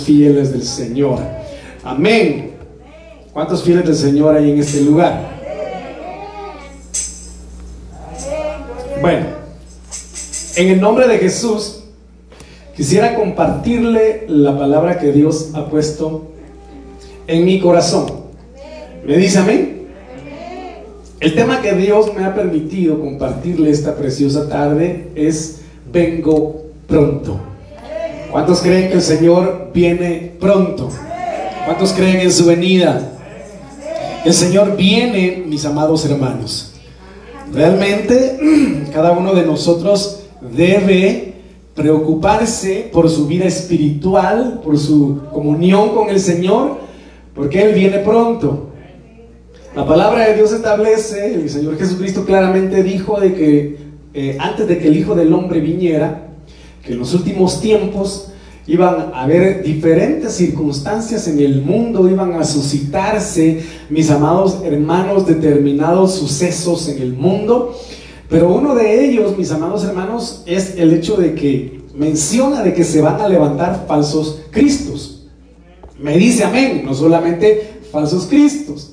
fieles del Señor. Amén. ¿Cuántos fieles del Señor hay en este lugar? Bueno, en el nombre de Jesús, quisiera compartirle la palabra que Dios ha puesto en mi corazón. ¿Me dice amén? El tema que Dios me ha permitido compartirle esta preciosa tarde es vengo pronto. ¿Cuántos creen que el Señor viene pronto? ¿Cuántos creen en su venida? El Señor viene, mis amados hermanos. Realmente cada uno de nosotros debe preocuparse por su vida espiritual, por su comunión con el Señor, porque Él viene pronto. La palabra de Dios establece, el Señor Jesucristo claramente dijo de que eh, antes de que el Hijo del Hombre viniera, que en los últimos tiempos iban a haber diferentes circunstancias en el mundo, iban a suscitarse, mis amados hermanos, determinados sucesos en el mundo. Pero uno de ellos, mis amados hermanos, es el hecho de que menciona de que se van a levantar falsos cristos. Me dice amén, no solamente falsos cristos.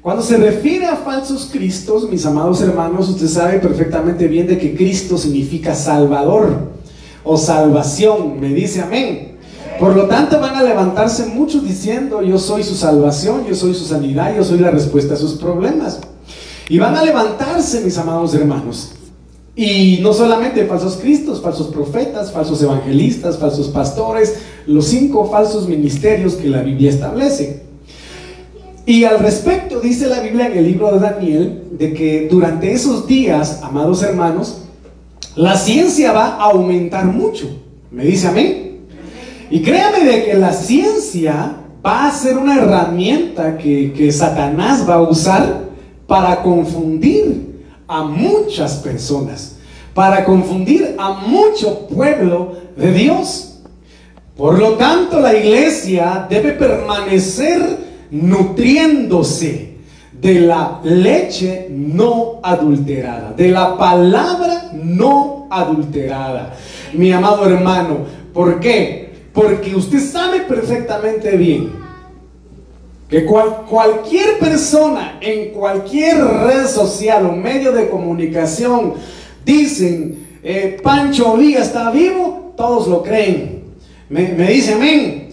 Cuando se refiere a falsos cristos, mis amados hermanos, usted sabe perfectamente bien de que Cristo significa Salvador o salvación. Me dice amén. Por lo tanto, van a levantarse muchos diciendo, yo soy su salvación, yo soy su sanidad, yo soy la respuesta a sus problemas. Y van a levantarse, mis amados hermanos. Y no solamente falsos cristos, falsos profetas, falsos evangelistas, falsos pastores, los cinco falsos ministerios que la Biblia establece. Y al respecto dice la Biblia en el libro de Daniel de que durante esos días, amados hermanos, la ciencia va a aumentar mucho. ¿Me dice amén? Y créame de que la ciencia va a ser una herramienta que, que Satanás va a usar para confundir a muchas personas, para confundir a mucho pueblo de Dios. Por lo tanto, la iglesia debe permanecer nutriéndose de la leche no adulterada, de la palabra no adulterada. Mi amado hermano, ¿por qué? Porque usted sabe perfectamente bien que cualquier persona en cualquier red social o medio de comunicación dicen, eh, Pancho Villa está vivo, todos lo creen. Me, me dice amén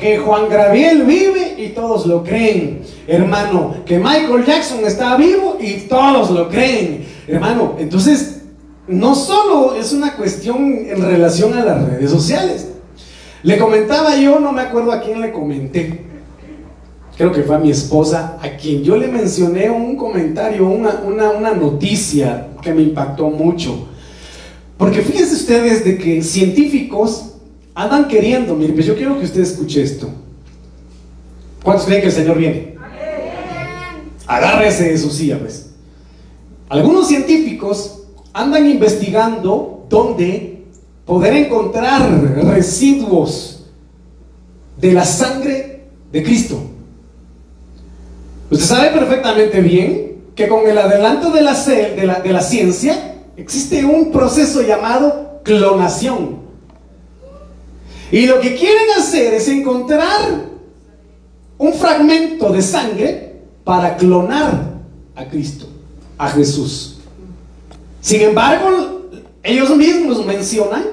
que Juan Gabriel vive y todos lo creen. Hermano, que Michael Jackson está vivo y todos lo creen. Hermano, entonces no solo es una cuestión en relación a las redes sociales. Le comentaba yo, no me acuerdo a quién le comenté. Creo que fue a mi esposa, a quien yo le mencioné un comentario, una, una, noticia que me impactó mucho. Porque fíjense ustedes de que científicos andan queriendo, mire, pues yo quiero que usted escuche esto. ¿Cuántos creen que el Señor viene? Agárrese de su silla, pues. Algunos científicos andan investigando dónde poder encontrar residuos de la sangre de Cristo. Usted sabe perfectamente bien que con el adelanto de la, de la, de la ciencia existe un proceso llamado clonación. Y lo que quieren hacer es encontrar un fragmento de sangre para clonar a Cristo, a Jesús. Sin embargo, ellos mismos mencionan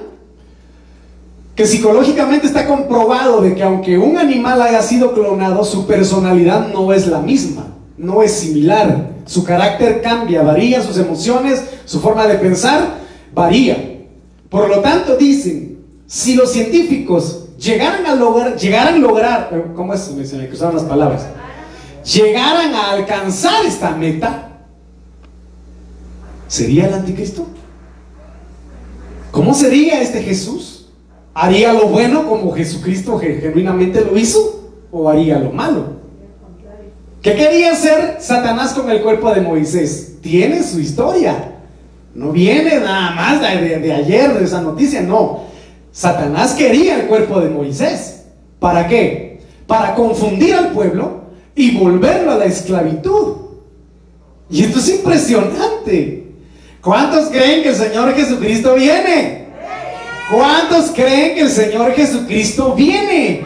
que psicológicamente está comprobado de que aunque un animal haya sido clonado, su personalidad no es la misma, no es similar. Su carácter cambia, varía, sus emociones, su forma de pensar varía. Por lo tanto, dicen, si los científicos llegaran a lograr, llegaran a lograr, ¿cómo es? Se me cruzaron las palabras. Llegaran a alcanzar esta meta, ¿sería el anticristo? ¿Cómo sería este Jesús? ¿Haría lo bueno como Jesucristo genuinamente lo hizo? ¿O haría lo malo? ¿Qué quería hacer Satanás con el cuerpo de Moisés? Tiene su historia. No viene nada más de, de ayer de esa noticia, no. Satanás quería el cuerpo de Moisés. ¿Para qué? Para confundir al pueblo y volverlo a la esclavitud. Y esto es impresionante. ¿Cuántos creen que el Señor Jesucristo viene? ¿Cuántos creen que el Señor Jesucristo viene?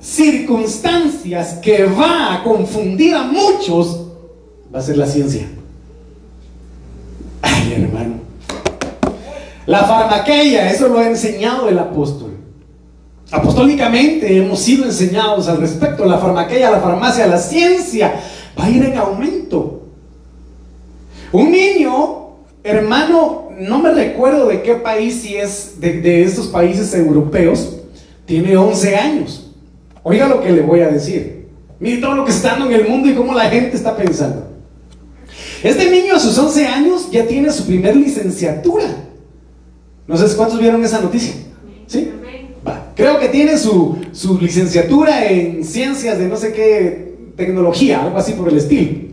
circunstancias que va a confundir a muchos va a ser la ciencia. Ay, hermano. La farmaqueia, eso lo ha enseñado el apóstol. Apostólicamente hemos sido enseñados al respecto. La farmaqueia, la farmacia, la ciencia va a ir en aumento. Un niño, hermano, no me recuerdo de qué país, si es de, de estos países europeos, tiene 11 años. Oiga lo que le voy a decir. Mire todo lo que está dando en el mundo y cómo la gente está pensando. Este niño a sus 11 años ya tiene su primer licenciatura. No sé cuántos vieron esa noticia. ¿Sí? Creo que tiene su, su licenciatura en ciencias de no sé qué tecnología, algo así por el estilo.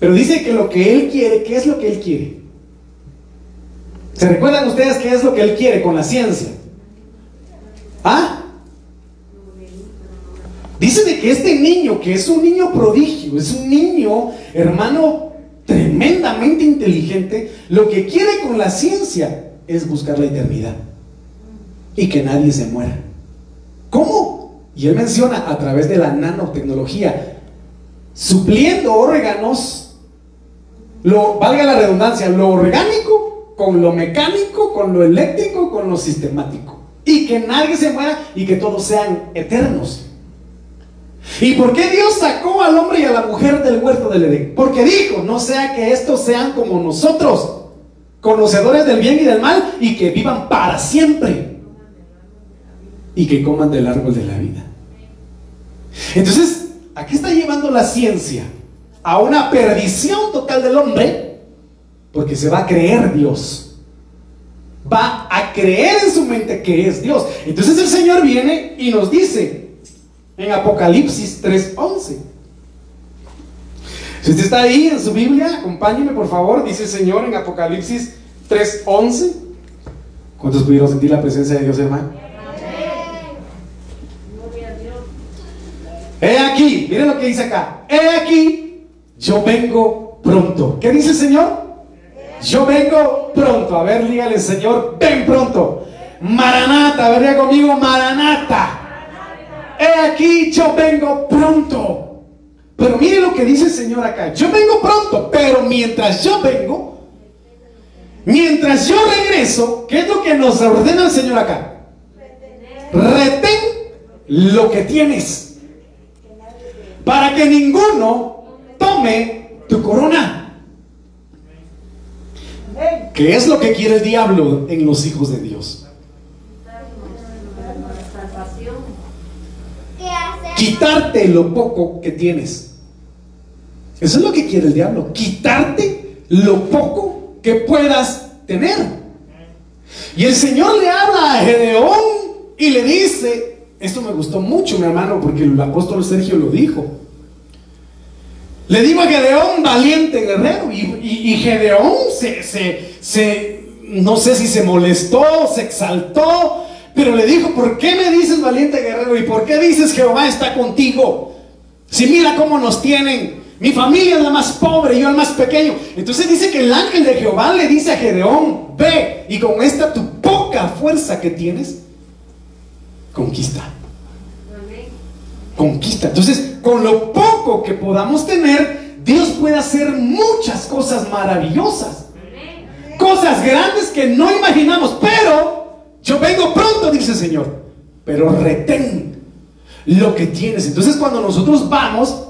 Pero dice que lo que él quiere, ¿qué es lo que él quiere? ¿Se recuerdan ustedes qué es lo que él quiere con la ciencia? ¿Ah? Dice de que este niño, que es un niño prodigio, es un niño, hermano, tremendamente inteligente, lo que quiere con la ciencia es buscar la eternidad y que nadie se muera. ¿Cómo? Y él menciona a través de la nanotecnología, supliendo órganos, lo, valga la redundancia, lo orgánico con lo mecánico, con lo eléctrico, con lo sistemático. Y que nadie se muera y que todos sean eternos. ¿Y por qué Dios sacó al hombre y a la mujer del huerto del Edén? Porque dijo, no sea que estos sean como nosotros, conocedores del bien y del mal, y que vivan para siempre. Y que coman del árbol de la vida. Entonces, ¿a qué está llevando la ciencia? A una perdición total del hombre, porque se va a creer Dios. Va a creer en su mente que es Dios. Entonces el Señor viene y nos dice, en Apocalipsis 3:11. Si usted está ahí en su Biblia, acompáñeme por favor, dice el Señor en Apocalipsis 3:11. ¿Cuántos pudieron sentir la presencia de Dios, hermano? He aquí, miren lo que dice acá. He aquí, yo vengo pronto. ¿Qué dice el Señor? Yo vengo pronto. A ver, dígale, Señor, ven pronto. Maranata, vería conmigo, Maranata he aquí yo vengo pronto. Pero mire lo que dice el Señor acá. Yo vengo pronto, pero mientras yo vengo, mientras yo regreso, ¿qué es lo que nos ordena el Señor acá? Retén lo que tienes. Para que ninguno tome tu corona. ¿Qué es lo que quiere el diablo en los hijos de Dios? quitarte lo poco que tienes. Eso es lo que quiere el diablo, quitarte lo poco que puedas tener. Y el Señor le habla a Gedeón y le dice, esto me gustó mucho, mi hermano, porque el apóstol Sergio lo dijo. Le digo a Gedeón, valiente guerrero, y, Gedeón se, se, no sé si se molestó, se exaltó, pero le dijo, ¿por qué me dices valiente guerrero? ¿Y por qué dices Jehová está contigo? Si mira cómo nos tienen. Mi familia es la más pobre, yo el más pequeño. Entonces dice que el ángel de Jehová le dice a Gedeón, ve y con esta tu poca fuerza que tienes, conquista. Conquista. Entonces, con lo poco que podamos tener, Dios puede hacer muchas cosas maravillosas. Cosas grandes que no imaginamos, pero yo vengo pronto, dice el Señor, pero retén lo que tienes. Entonces cuando nosotros vamos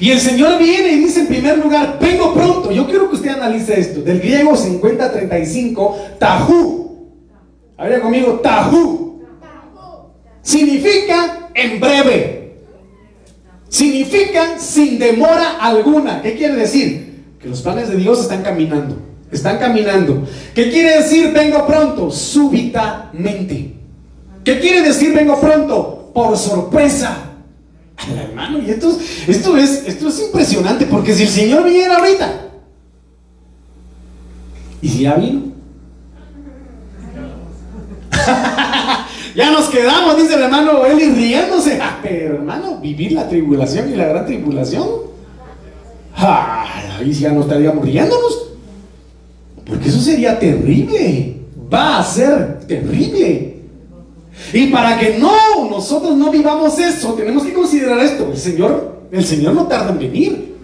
y el Señor viene y dice en primer lugar, vengo pronto, yo quiero que usted analice esto, del griego 5035, tajú. Habría conmigo, tajú. Significa en breve. Significa sin demora alguna. ¿Qué quiere decir? Que los planes de Dios están caminando. Están caminando. ¿Qué quiere decir vengo pronto? Súbitamente. ¿Qué quiere decir vengo pronto? Por sorpresa. Hermano, y esto, esto, es, esto es impresionante porque si el Señor viniera ahorita, ¿y si ya vino? ya nos quedamos, dice el hermano Eli riéndose. Ah, pero hermano, vivir la tribulación y la gran tribulación. ahí ya no estaríamos riéndonos. Porque eso sería terrible. Va a ser terrible. Y para que no, nosotros no vivamos eso, tenemos que considerar esto. El Señor, el Señor no tarda en venir.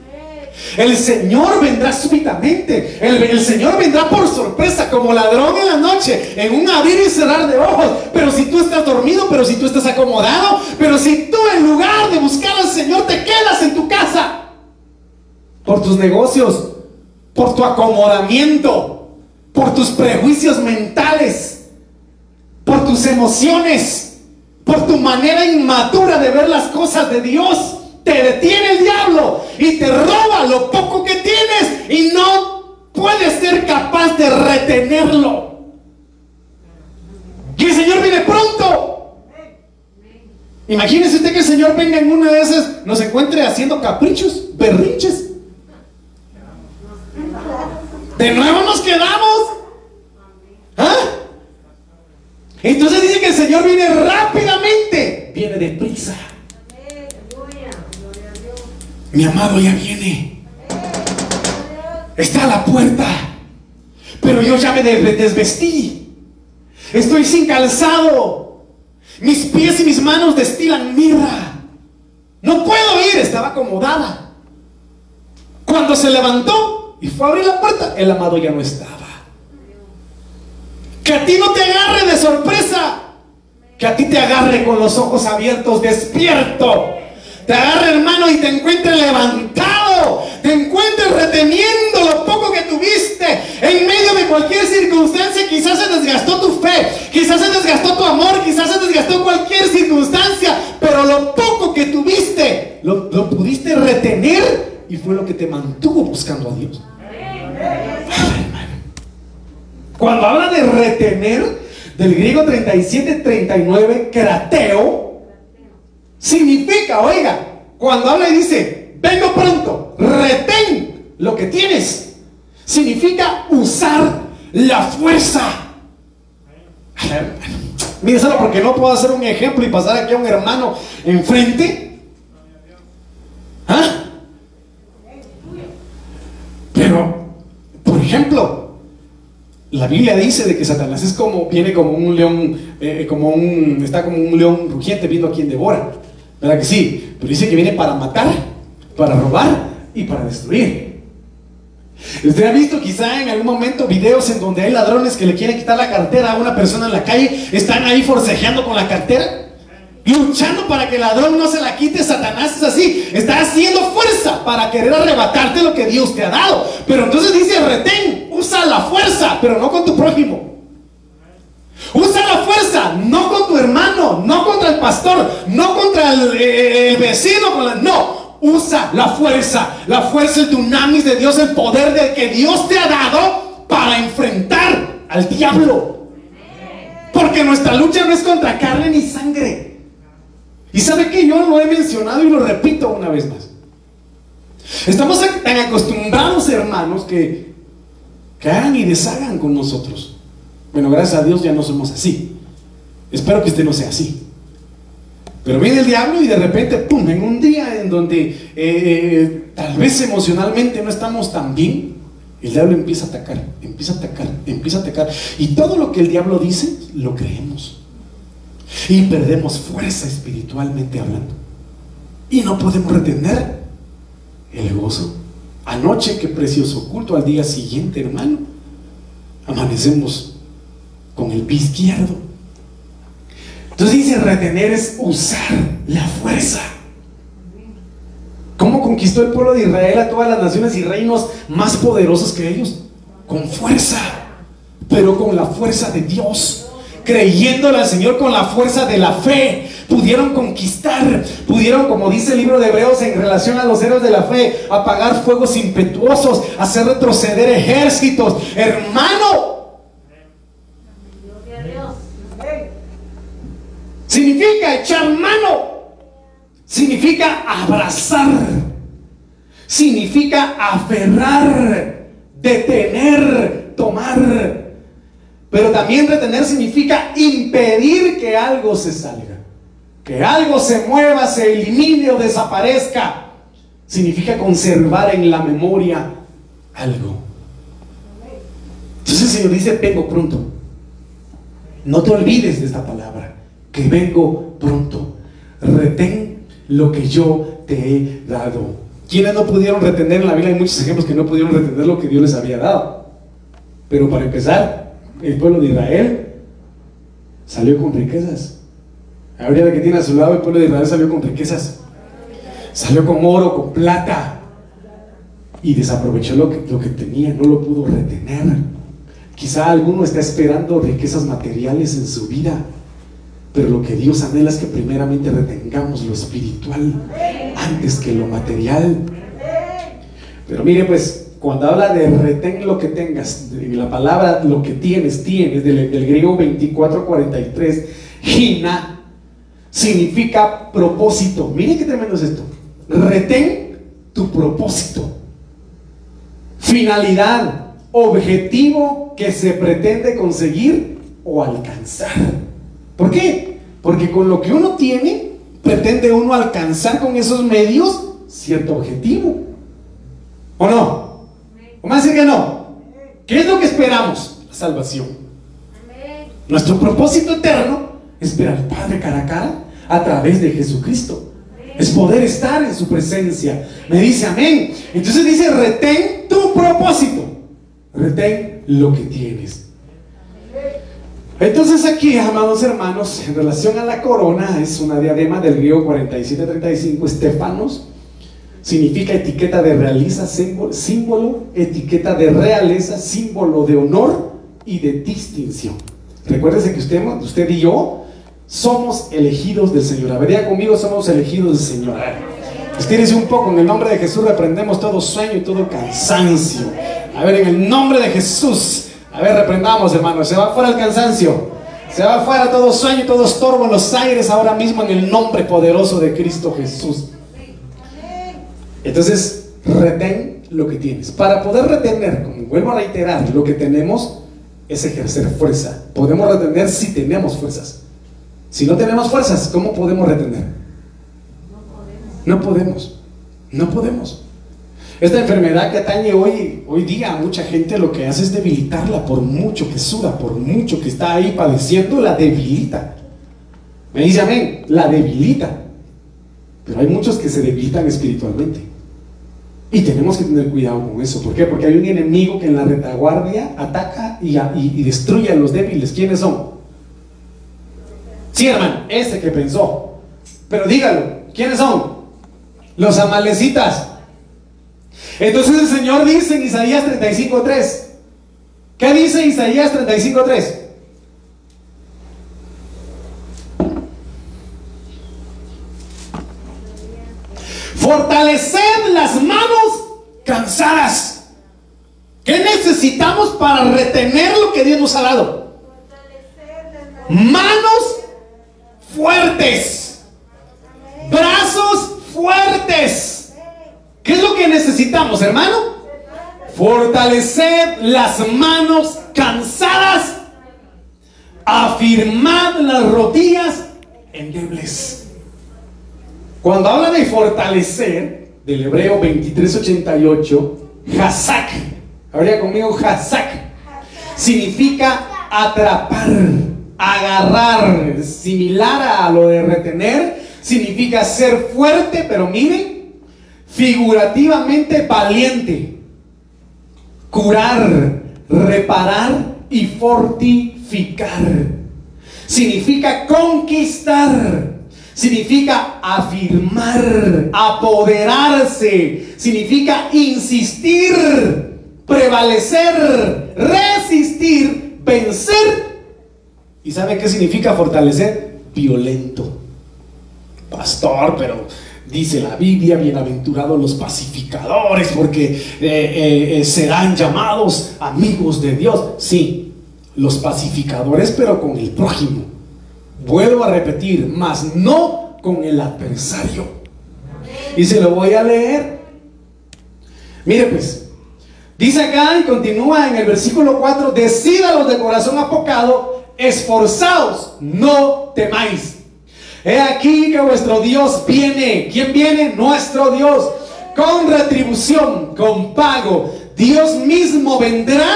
El Señor vendrá súbitamente. El, Señor vendrá por sorpresa, como ladrón en la noche, en un abrir y cerrar de ojos. Pero si tú estás dormido, pero si tú estás acomodado, pero si tú en lugar de buscar al Señor te quedas en tu casa, por tus negocios, por tu acomodamiento, por tus prejuicios mentales, por tus emociones, por tu manera inmadura de ver las cosas de Dios te detiene el diablo y te roba lo poco que tienes y no puedes ser capaz de retenerlo. Y el Señor viene pronto. Imagínese usted que el Señor venga en una de esas, nos encuentre haciendo caprichos, berrinches. De nuevo nos quedamos. ¿Ah? Entonces dice que el Señor viene rápidamente, viene deprisa. Mi amado ya viene. Está a la puerta. Pero yo ya me desvestí. Estoy sin calzado. Mis pies y mis manos destilan mirra. No puedo ir. Estaba acomodada. Cuando se levantó y fue a abrir la puerta, el amado ya no estaba. Que a ti no te agarre de sorpresa. Que a ti te agarre con los ojos abiertos, despierto te agarre hermano y te encuentre levantado, te encuentre reteniendo lo poco que tuviste en medio de cualquier circunstancia. Quizás se desgastó tu fe, quizás se desgastó tu amor, quizás se desgastó cualquier circunstancia, pero lo poco que tuviste lo, lo pudiste retener y fue lo que te mantuvo buscando a Dios. Cuando habla de retener, del griego 37-39, crateo, Significa, oiga, cuando habla y dice, vengo pronto, retén lo que tienes. Significa usar la fuerza. Mire, solo porque no puedo hacer un ejemplo y pasar aquí a un hermano enfrente. ¿Ah? Pero, por ejemplo, la Biblia dice de que Satanás es como, viene como un león, eh, como un, está como un león rugiente viendo a quien devora. ¿Verdad que sí? Pero dice que viene para matar, para robar y para destruir. Usted ha visto quizá en algún momento videos en donde hay ladrones que le quieren quitar la cartera a una persona en la calle, están ahí forcejeando con la cartera, luchando para que el ladrón no se la quite. Satanás es así, está haciendo fuerza para querer arrebatarte lo que Dios te ha dado. Pero entonces dice, retén, usa la fuerza, pero no con tu prójimo. Usa la fuerza, no con tu hermano, no contra el pastor, no contra el, eh, vecino, no. Usa la fuerza, la fuerza, el dunamis de Dios, el poder de que Dios te ha dado para enfrentar al diablo. Porque nuestra lucha no es contra carne ni sangre. Y sabe que yo lo he mencionado y lo repito una vez más. Estamos tan acostumbrados, hermanos, que, que hagan y deshagan con nosotros. Bueno, gracias a Dios ya no somos así. Espero que usted no sea así. Pero viene el diablo y de repente, ¡pum!, en un día en donde eh, eh, tal vez emocionalmente no estamos tan bien, el diablo empieza a atacar, empieza a atacar, empieza a atacar. Y todo lo que el diablo dice, lo creemos. Y perdemos fuerza espiritualmente hablando. Y no podemos retener el gozo. Anoche, qué precioso culto, al día siguiente, hermano, amanecemos con el pie izquierdo. Entonces dice, retener es usar la fuerza. ¿Cómo conquistó el pueblo de Israel a todas las naciones y reinos más poderosos que ellos? Con fuerza, pero con la fuerza de Dios. Creyéndole al Señor con la fuerza de la fe, pudieron conquistar, pudieron, como dice el libro de Hebreos en relación a los héroes de la fe, apagar fuegos impetuosos, hacer retroceder ejércitos. Hermano, Significa echar mano. Significa abrazar. Significa aferrar, detener, tomar. Pero también retener significa impedir que algo se salga. Que algo se mueva, se elimine o desaparezca. Significa conservar en la memoria algo. Entonces el Señor dice, vengo pronto. No te olvides de esta palabra. que vengo pronto. Retén lo que yo te he dado. ¿Quiénes no pudieron retener en la Biblia? Hay muchos ejemplos que no pudieron retener lo que Dios les había dado. Pero para empezar, el pueblo de Israel salió con riquezas. Ahorita que tiene a su lado, el pueblo de Israel salió con riquezas. Salió con oro, con plata. Y desaprovechó lo que, lo que tenía, no lo pudo retener. Quizá alguno está esperando riquezas materiales en su vida. Pero lo que Dios anhela es que primeramente retengamos lo espiritual antes que lo material. Pero mire, pues, cuando habla de retén lo que tengas, la palabra lo que tienes, tienes, del, del griego 2443, gina, significa propósito. Mire qué tremendo es esto. Retén tu propósito, finalidad, objetivo que se pretende conseguir o alcanzar. ¿Por qué? Porque con lo que uno tiene, pretende uno alcanzar con esos medios cierto objetivo. ¿O no? ¿O más decir que no? ¿Qué es lo que esperamos? La salvación. Nuestro propósito eterno es ver al Padre cara a cara a través de Jesucristo. Es poder estar en su presencia. Me dice amén. Entonces dice, retén tu propósito. Retén lo que tienes. Entonces aquí, amados hermanos, en relación a la corona, es una diadema del griego 4735, estefanos, significa etiqueta de realiza, símbolo, símbolo, etiqueta de realeza, símbolo de honor y de distinción. Recuérdese que usted, usted y yo somos elegidos del Señor. A conmigo, somos elegidos del Señor. Estírese un poco, en el nombre de Jesús reprendemos todo sueño y todo cansancio. A ver, en el nombre de Jesús a ver, reprendamos, hermanos. Se va fuera el cansancio. Se va fuera todo sueño y todo estorbo en los aires ahora mismo en el nombre poderoso de Cristo Jesús. Entonces, retén lo que tienes. Para poder retener, como vuelvo a reiterar, lo que tenemos es ejercer fuerza. Podemos retener si tenemos fuerzas. Si no tenemos fuerzas, ¿cómo podemos retener? No podemos. No podemos. Esta enfermedad que atañe hoy, hoy día a mucha gente lo que hace es debilitarla por mucho que suda, por mucho que está ahí padeciendo, la debilita. Me dice amén, la debilita. Pero hay muchos que se debilitan espiritualmente. Y tenemos que tener cuidado con eso. ¿Por qué? Porque hay un enemigo que en la retaguardia ataca y, y destruye a los débiles. ¿Quiénes son? Sí, hermano, ese que pensó. Pero dígalo, ¿quiénes son? Los amalecitas. Entonces el Señor dice en Isaías 35.3. ¿Qué dice Isaías 35.3? Fortaleced las manos cansadas. ¿Qué necesitamos para retener lo que Dios nos ha dado? Manos fuertes. Brazos fuertes. ¿Qué es lo que necesitamos, hermano? Fortalecer las manos cansadas, afirmad las rodillas endebles. Cuando habla de fortalecer, del hebreo 2388, Hazak, habría conmigo Hazak, significa atrapar, agarrar, similar a lo de retener, significa ser fuerte, pero miren, figurativamente valiente, curar, reparar y fortificar. Significa conquistar, significa afirmar, apoderarse, significa insistir, prevalecer, resistir, vencer. ¿Y sabe qué significa fortalecer? Violento. Pastor, pero Dice la Biblia, bienaventurados los pacificadores, porque eh, eh, eh, serán llamados amigos de Dios. Sí, los pacificadores, pero con el prójimo. Vuelvo a repetir, mas no con el adversario. Y se lo voy a leer. Mire pues, dice acá y continúa en el versículo 4, decídalos de corazón apocado, esforzados, no temáis He aquí que vuestro Dios viene. ¿Quién viene? Nuestro Dios. Con retribución, con pago. Dios mismo vendrá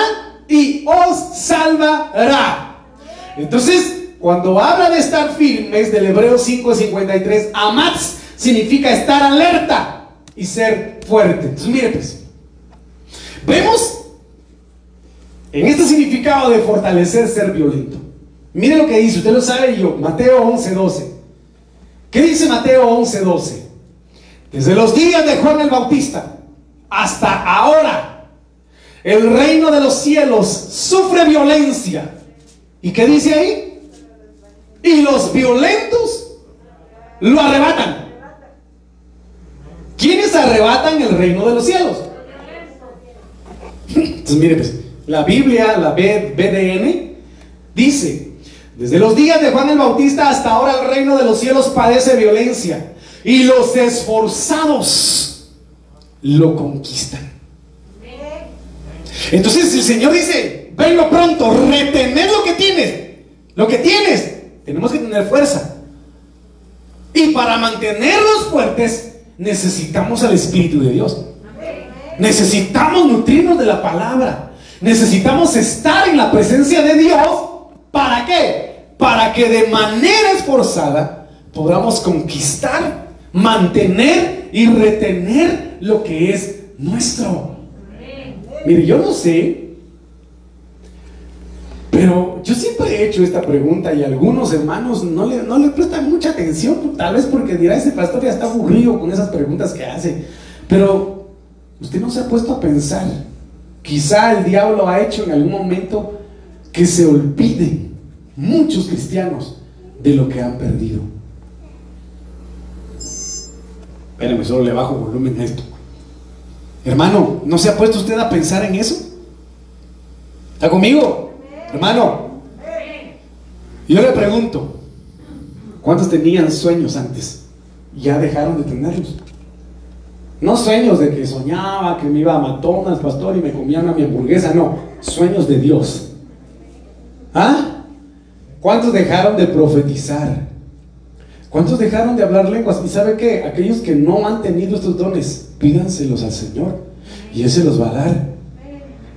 y os salvará. Entonces, cuando habla de estar firmes del Hebreo 5:53, amats significa estar alerta y ser fuerte. Entonces, mire pues, vemos en este significado de fortalecer ser violento. Mire lo que dice, usted lo sabe yo, Mateo 11:12. ¿Qué dice Mateo 11:12? Desde los días de Juan el Bautista hasta ahora, el reino de los cielos sufre violencia. ¿Y qué dice ahí? Y los violentos lo arrebatan. ¿Quiénes arrebatan el reino de los cielos? Entonces, mire, pues, la Biblia, la BDN, dice, desde los días de Juan el Bautista hasta ahora el reino de los cielos padece violencia y los esforzados lo conquistan. Entonces el Señor dice, venlo pronto, retener lo que tienes. Lo que tienes, tenemos que tener fuerza. Y para mantenerlos fuertes, necesitamos al Espíritu de Dios. Necesitamos nutrirnos de la palabra. Necesitamos estar en la presencia de Dios. ¿Para qué? Para que de manera esforzada podamos conquistar, mantener y retener lo que es nuestro. Mire, yo no sé, pero yo siempre he hecho esta pregunta y algunos hermanos no le, no le prestan mucha atención, tal vez porque dirá, ese pastor ya está aburrido con esas preguntas que hace. Pero usted no se ha puesto a pensar, quizá el diablo ha hecho en algún momento que se olviden muchos cristianos de lo que han perdido. Espérenme, solo le bajo volumen a esto. Hermano, ¿no se ha puesto usted a pensar en eso? ¿Está conmigo? Hermano, yo le pregunto, ¿cuántos tenían sueños antes? Ya dejaron de tenerlos. No sueños de que soñaba, que me iba a McDonald's, pastor, y me comía una mi hamburguesa, no, sueños de Dios. ¿Ah? ¿Cuántos dejaron de profetizar? ¿Cuántos dejaron de hablar lenguas? ¿Y sabe qué? Aquellos que no han tenido estos dones, pídanselos al Señor y Él se los va a dar.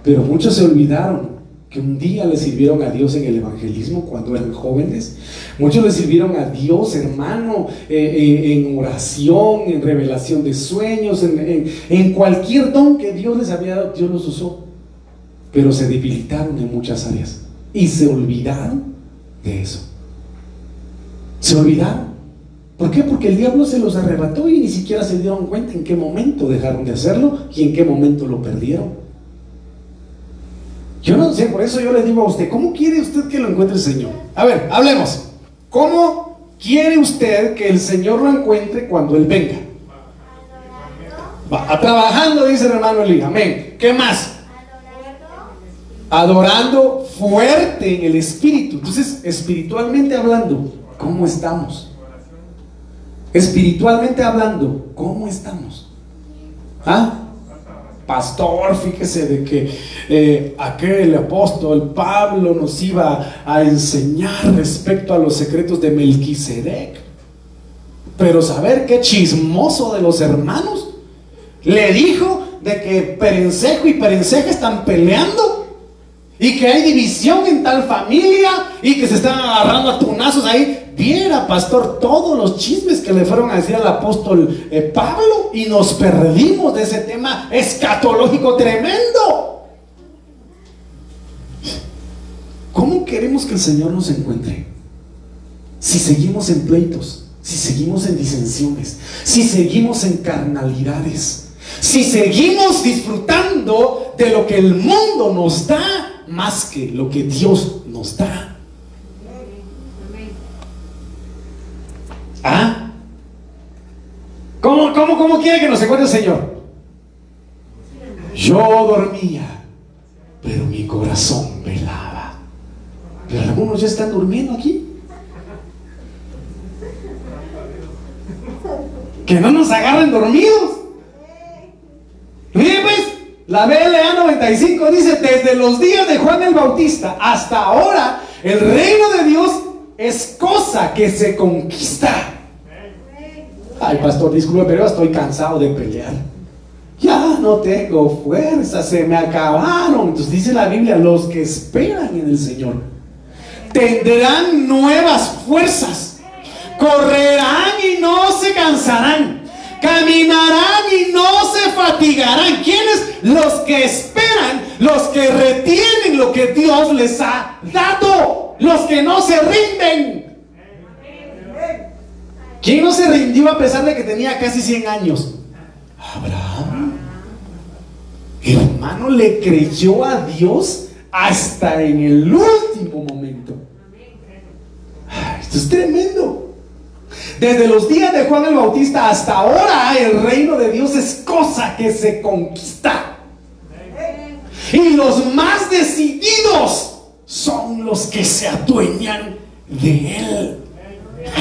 Pero muchos se olvidaron que un día le sirvieron a Dios en el evangelismo cuando eran jóvenes. Muchos le sirvieron a Dios, hermano, eh, eh, en oración, en revelación de sueños, en, en cualquier don que Dios les había dado, Dios los usó. Pero se debilitaron en muchas áreas y se olvidaron de eso. Se olvidaron. ¿Por qué? Porque el diablo se los arrebató y ni siquiera se dieron cuenta en qué momento dejaron de hacerlo y en qué momento lo perdieron. Yo no sé, por eso yo le digo a usted, ¿cómo quiere usted que lo encuentre el Señor? A ver, hablemos. ¿Cómo quiere usted que el Señor lo encuentre cuando Él venga? Va, a trabajando, dice el hermano Eli. Amén. ¿Qué más? Adorando fuerte en el Espíritu. Entonces, espiritualmente hablando, ¿cómo estamos? Espiritualmente hablando, ¿cómo estamos? ¿Ah? Pastor, fíjese de que eh, aquel apóstol Pablo nos iba a enseñar respecto a los secretos de Melquisedec. Pero saber qué chismoso de los hermanos le dijo de que Perencejo y Perenceja están peleando y que hay división en tal familia y que se están agarrando a tunazos ahí. Viera, pastor, todos los chismes que le fueron a decir al apóstol eh, Pablo y nos perdimos de ese tema escatológico tremendo. ¿Cómo queremos que el Señor nos encuentre? Si seguimos en pleitos, si seguimos en disensiones, si seguimos en carnalidades, si seguimos disfrutando de lo que el mundo nos da más que lo que Dios nos da. ¿Ah? ¿Cómo, cómo, cómo quiere que nos encuentre el Señor? Yo dormía, pero mi corazón velaba. Pero algunos ya están durmiendo aquí. Que no nos agarren dormidos. Miren pues, la BLA 95 dice, desde los días de Juan el Bautista hasta ahora, el reino de Dios es cosa que se conquista. Ay, pastor, disculpe, pero estoy cansado de pelear. Ya no tengo fuerza, se me acabaron. Entonces dice la Biblia, los que esperan en el Señor tendrán nuevas fuerzas, correrán y no se cansarán, caminarán y no se fatigarán. ¿Quiénes? Los que esperan, los que retienen lo que Dios les ha dado, los que no se rinden. ¿Quién no se rindió a pesar de que tenía casi 100 años? Abraham. Hermano, le creyó a Dios hasta en el último momento. esto es tremendo. Desde los días de Juan el Bautista hasta ahora el reino de Dios es cosa que se conquista. Y los más decididos son los que se adueñan de él.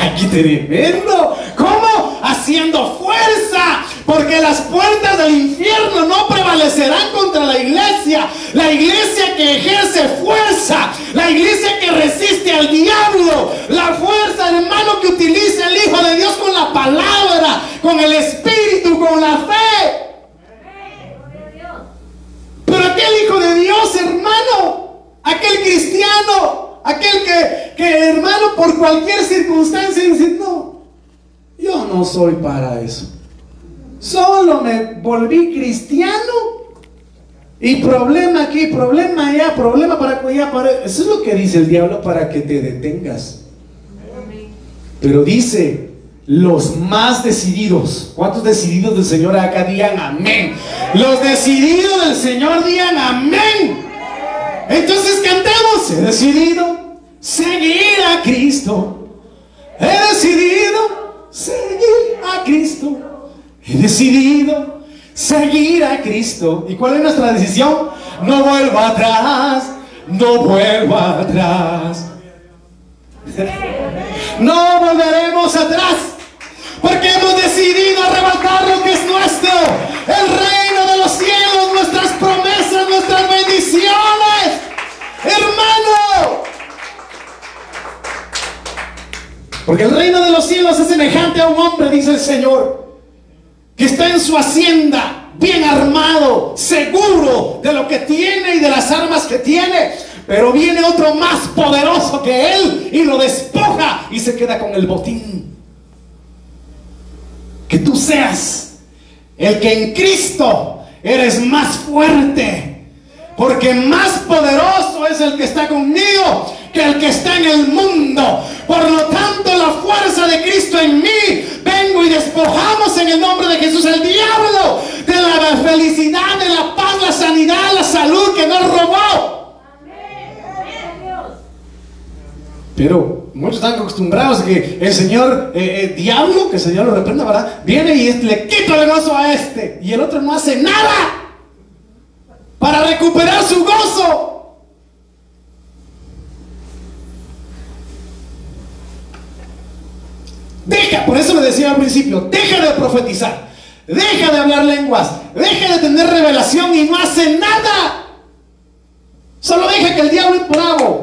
Aquí tremendo. ¿Cómo? Haciendo fuerza. Porque las puertas del infierno no prevalecerán contra la iglesia. La iglesia que ejerce fuerza. La iglesia que resiste al diablo. La fuerza, hermano, que utiliza el Hijo de Dios con la palabra, con el Espíritu, con la fe. Pero aquel Hijo de Dios, hermano, aquel cristiano, Aquel que, que hermano, por cualquier circunstancia dice, no, yo no soy para eso. Solo me volví cristiano y problema aquí, problema allá, problema para allá, para... Eso es lo que dice el diablo para que te detengas. Pero dice, los más decididos. ¿Cuántos decididos del Señor acá digan amén? Los decididos del Señor digan amén. Entonces cantemos, he decidido seguir a Cristo. He decidido seguir a Cristo. He decidido seguir a Cristo. ¿Y cuál es nuestra decisión? No vuelvo atrás, no vuelvo atrás. No volveremos atrás, porque hemos decidido arrebatar lo que es nuestro, el reino de los cielos, nuestras promesas, nuestras bendiciones. Hermano. Porque el reino de los cielos es semejante a un hombre, dice el Señor, que está en su hacienda, bien armado, seguro de lo que tiene y de las armas que tiene. Pero viene otro más poderoso que él y lo despoja y se queda con el botín. Que tú seas el que en Cristo eres más fuerte porque más poderoso es el que está conmigo que el que está en el mundo. Por lo tanto, la fuerza de Cristo en mí, vengo y despojamos en el nombre de Jesús el diablo de la felicidad, de la paz, la sanidad, la salud que nos robó. Pero muchos están acostumbrados a que el Señor, eh, eh, diablo, que el Señor lo reprenda, ¿verdad? Viene y le quita el gozo a este y el otro no hace nada para recuperar su gozo. Deja, por eso le decía al principio, deja de profetizar, deja de hablar lenguas, deja de tener revelación y no hace nada. Solo deja que el diablo es bravo.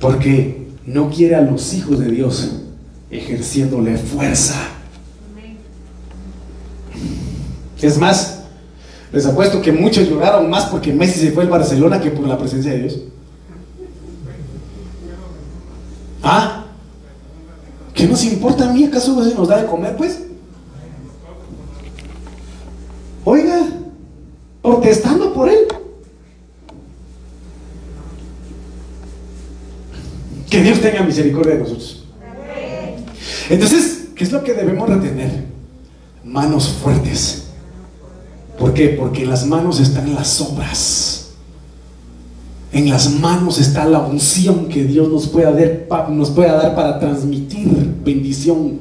Porque no quiere a los hijos de Dios ejerciéndole fuerza. Es más, les apuesto que muchos lloraron más porque Messi se fue al Barcelona que por la presencia de Dios. ¿Ah? ¿Qué nos importa a mí? ¿Acaso nos da de comer, pues? Oiga, protestando por él. Que Dios tenga misericordia de nosotros. Entonces, ¿qué es lo que debemos retener? Manos fuertes ¿Por qué? Porque en las manos están las obras. En las manos está la unción que Dios nos pueda dar, para transmitir bendición.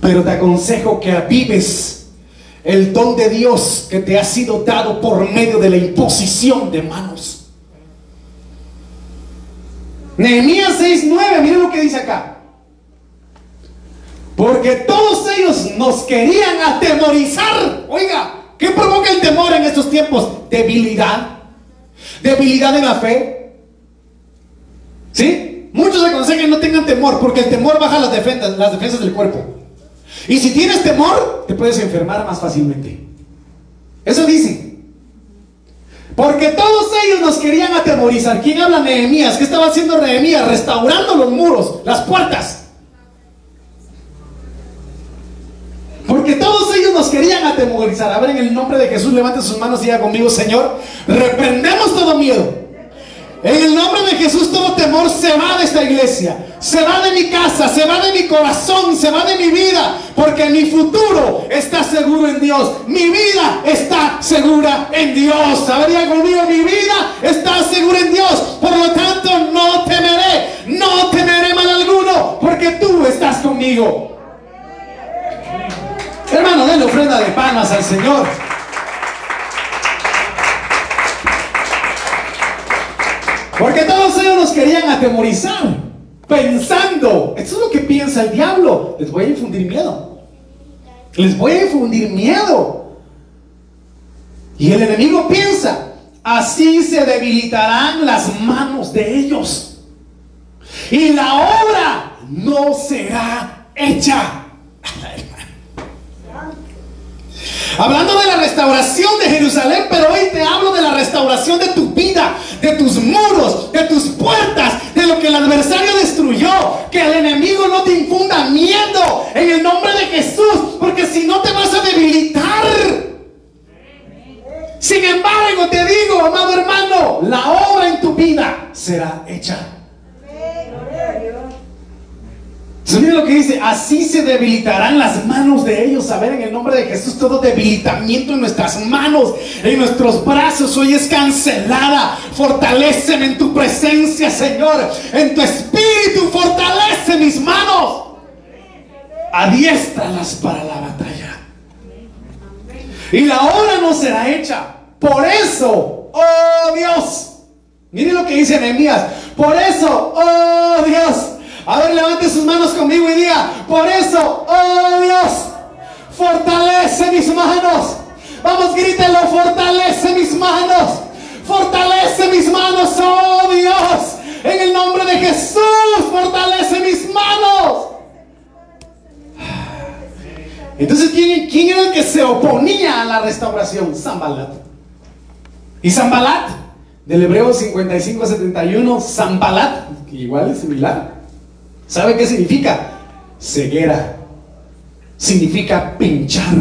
Pero te aconsejo que avives el don de Dios que te ha sido dado por medio de la imposición de manos. Nehemías 6:9, miren lo que dice acá. Porque todos ellos nos querían atemorizar. Oiga, ¿qué provoca el temor en estos tiempos? Debilidad. Debilidad en la fe. ¿Sí? Muchos aconsejan que no tengan temor porque el temor baja las defensas, las defensas del cuerpo. Y si tienes temor, te puedes enfermar más fácilmente. Eso dice. Porque todos ellos nos querían atemorizar. ¿Quién habla Nehemías? ¿Qué estaba haciendo Nehemías? Restaurando los muros, las puertas. Porque todos nos querían atemorizar. A ver, en el nombre de Jesús, levante sus manos y diga conmigo, Señor, reprendemos todo miedo. En el nombre de Jesús todo temor se va de esta iglesia, se va de mi casa, se va de mi corazón, se va de mi vida, porque mi futuro está seguro en Dios, mi vida está segura en Dios. Sabría conmigo, mi vida está segura en Dios, por lo tanto no temeré, no temeré mal alguno, porque tú estás conmigo. Hermano, denle ofrenda de palmas al Señor. Porque todos ellos nos querían atemorizar, pensando, esto es lo que piensa el diablo, les voy a infundir miedo. Les voy a infundir miedo. Y el enemigo piensa, así se debilitarán las manos de ellos. Y la obra no será hecha. Hablando de la restauración de Jerusalén, pero hoy te hablo de la restauración de tu vida, de tus muros, de tus puertas, de lo que el adversario destruyó. Que el enemigo no te infunda miedo en el nombre de Jesús, porque si no te vas a debilitar. Sin embargo, te digo, amado hermano, la obra en tu vida será hecha. Miren lo que dice, así se debilitarán las manos de ellos. A ver, en el nombre de Jesús, todo debilitamiento en nuestras manos, en nuestros brazos, hoy es cancelada. Fortalecen en tu presencia, Señor. En tu espíritu, fortalece mis manos. Adiéstralas para la batalla. Y la obra no será hecha. Por eso, oh Dios. Miren lo que dice Nehemías. Por eso, oh Dios a ver, levante sus manos conmigo y diga, por eso, oh Dios, fortalece mis manos. Vamos, grítelo, fortalece mis manos. Fortalece mis manos, oh Dios. En el nombre de Jesús, fortalece mis manos. Entonces, ¿quién, ¿quién, era el que se oponía a la restauración? Zambalat. ¿Y Zambalat? Del hebreo 55-71, Zambalat, igual similar. ¿Sabe qué significa? Ceguera. Significa pinchar,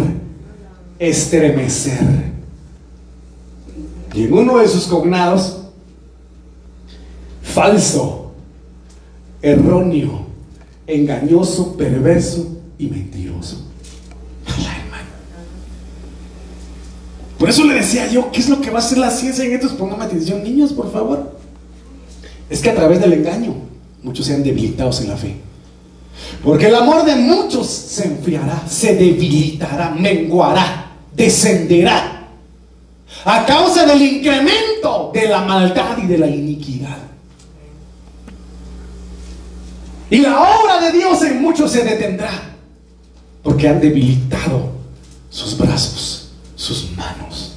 estremecer. Y en uno de sus cognados, falso, erróneo, engañoso, perverso y mentiroso. Por eso le decía yo, ¿qué es lo que va a hacer la ciencia en estos? Póngame atención, niños, por favor. Es que a través del engaño muchos sean debilitados en la fe. Porque el amor de muchos se enfriará, se debilitará, menguará, descenderá. A causa del incremento de la maldad y de la iniquidad. Y la obra de Dios en muchos se detendrá. Porque han debilitado sus brazos, sus manos.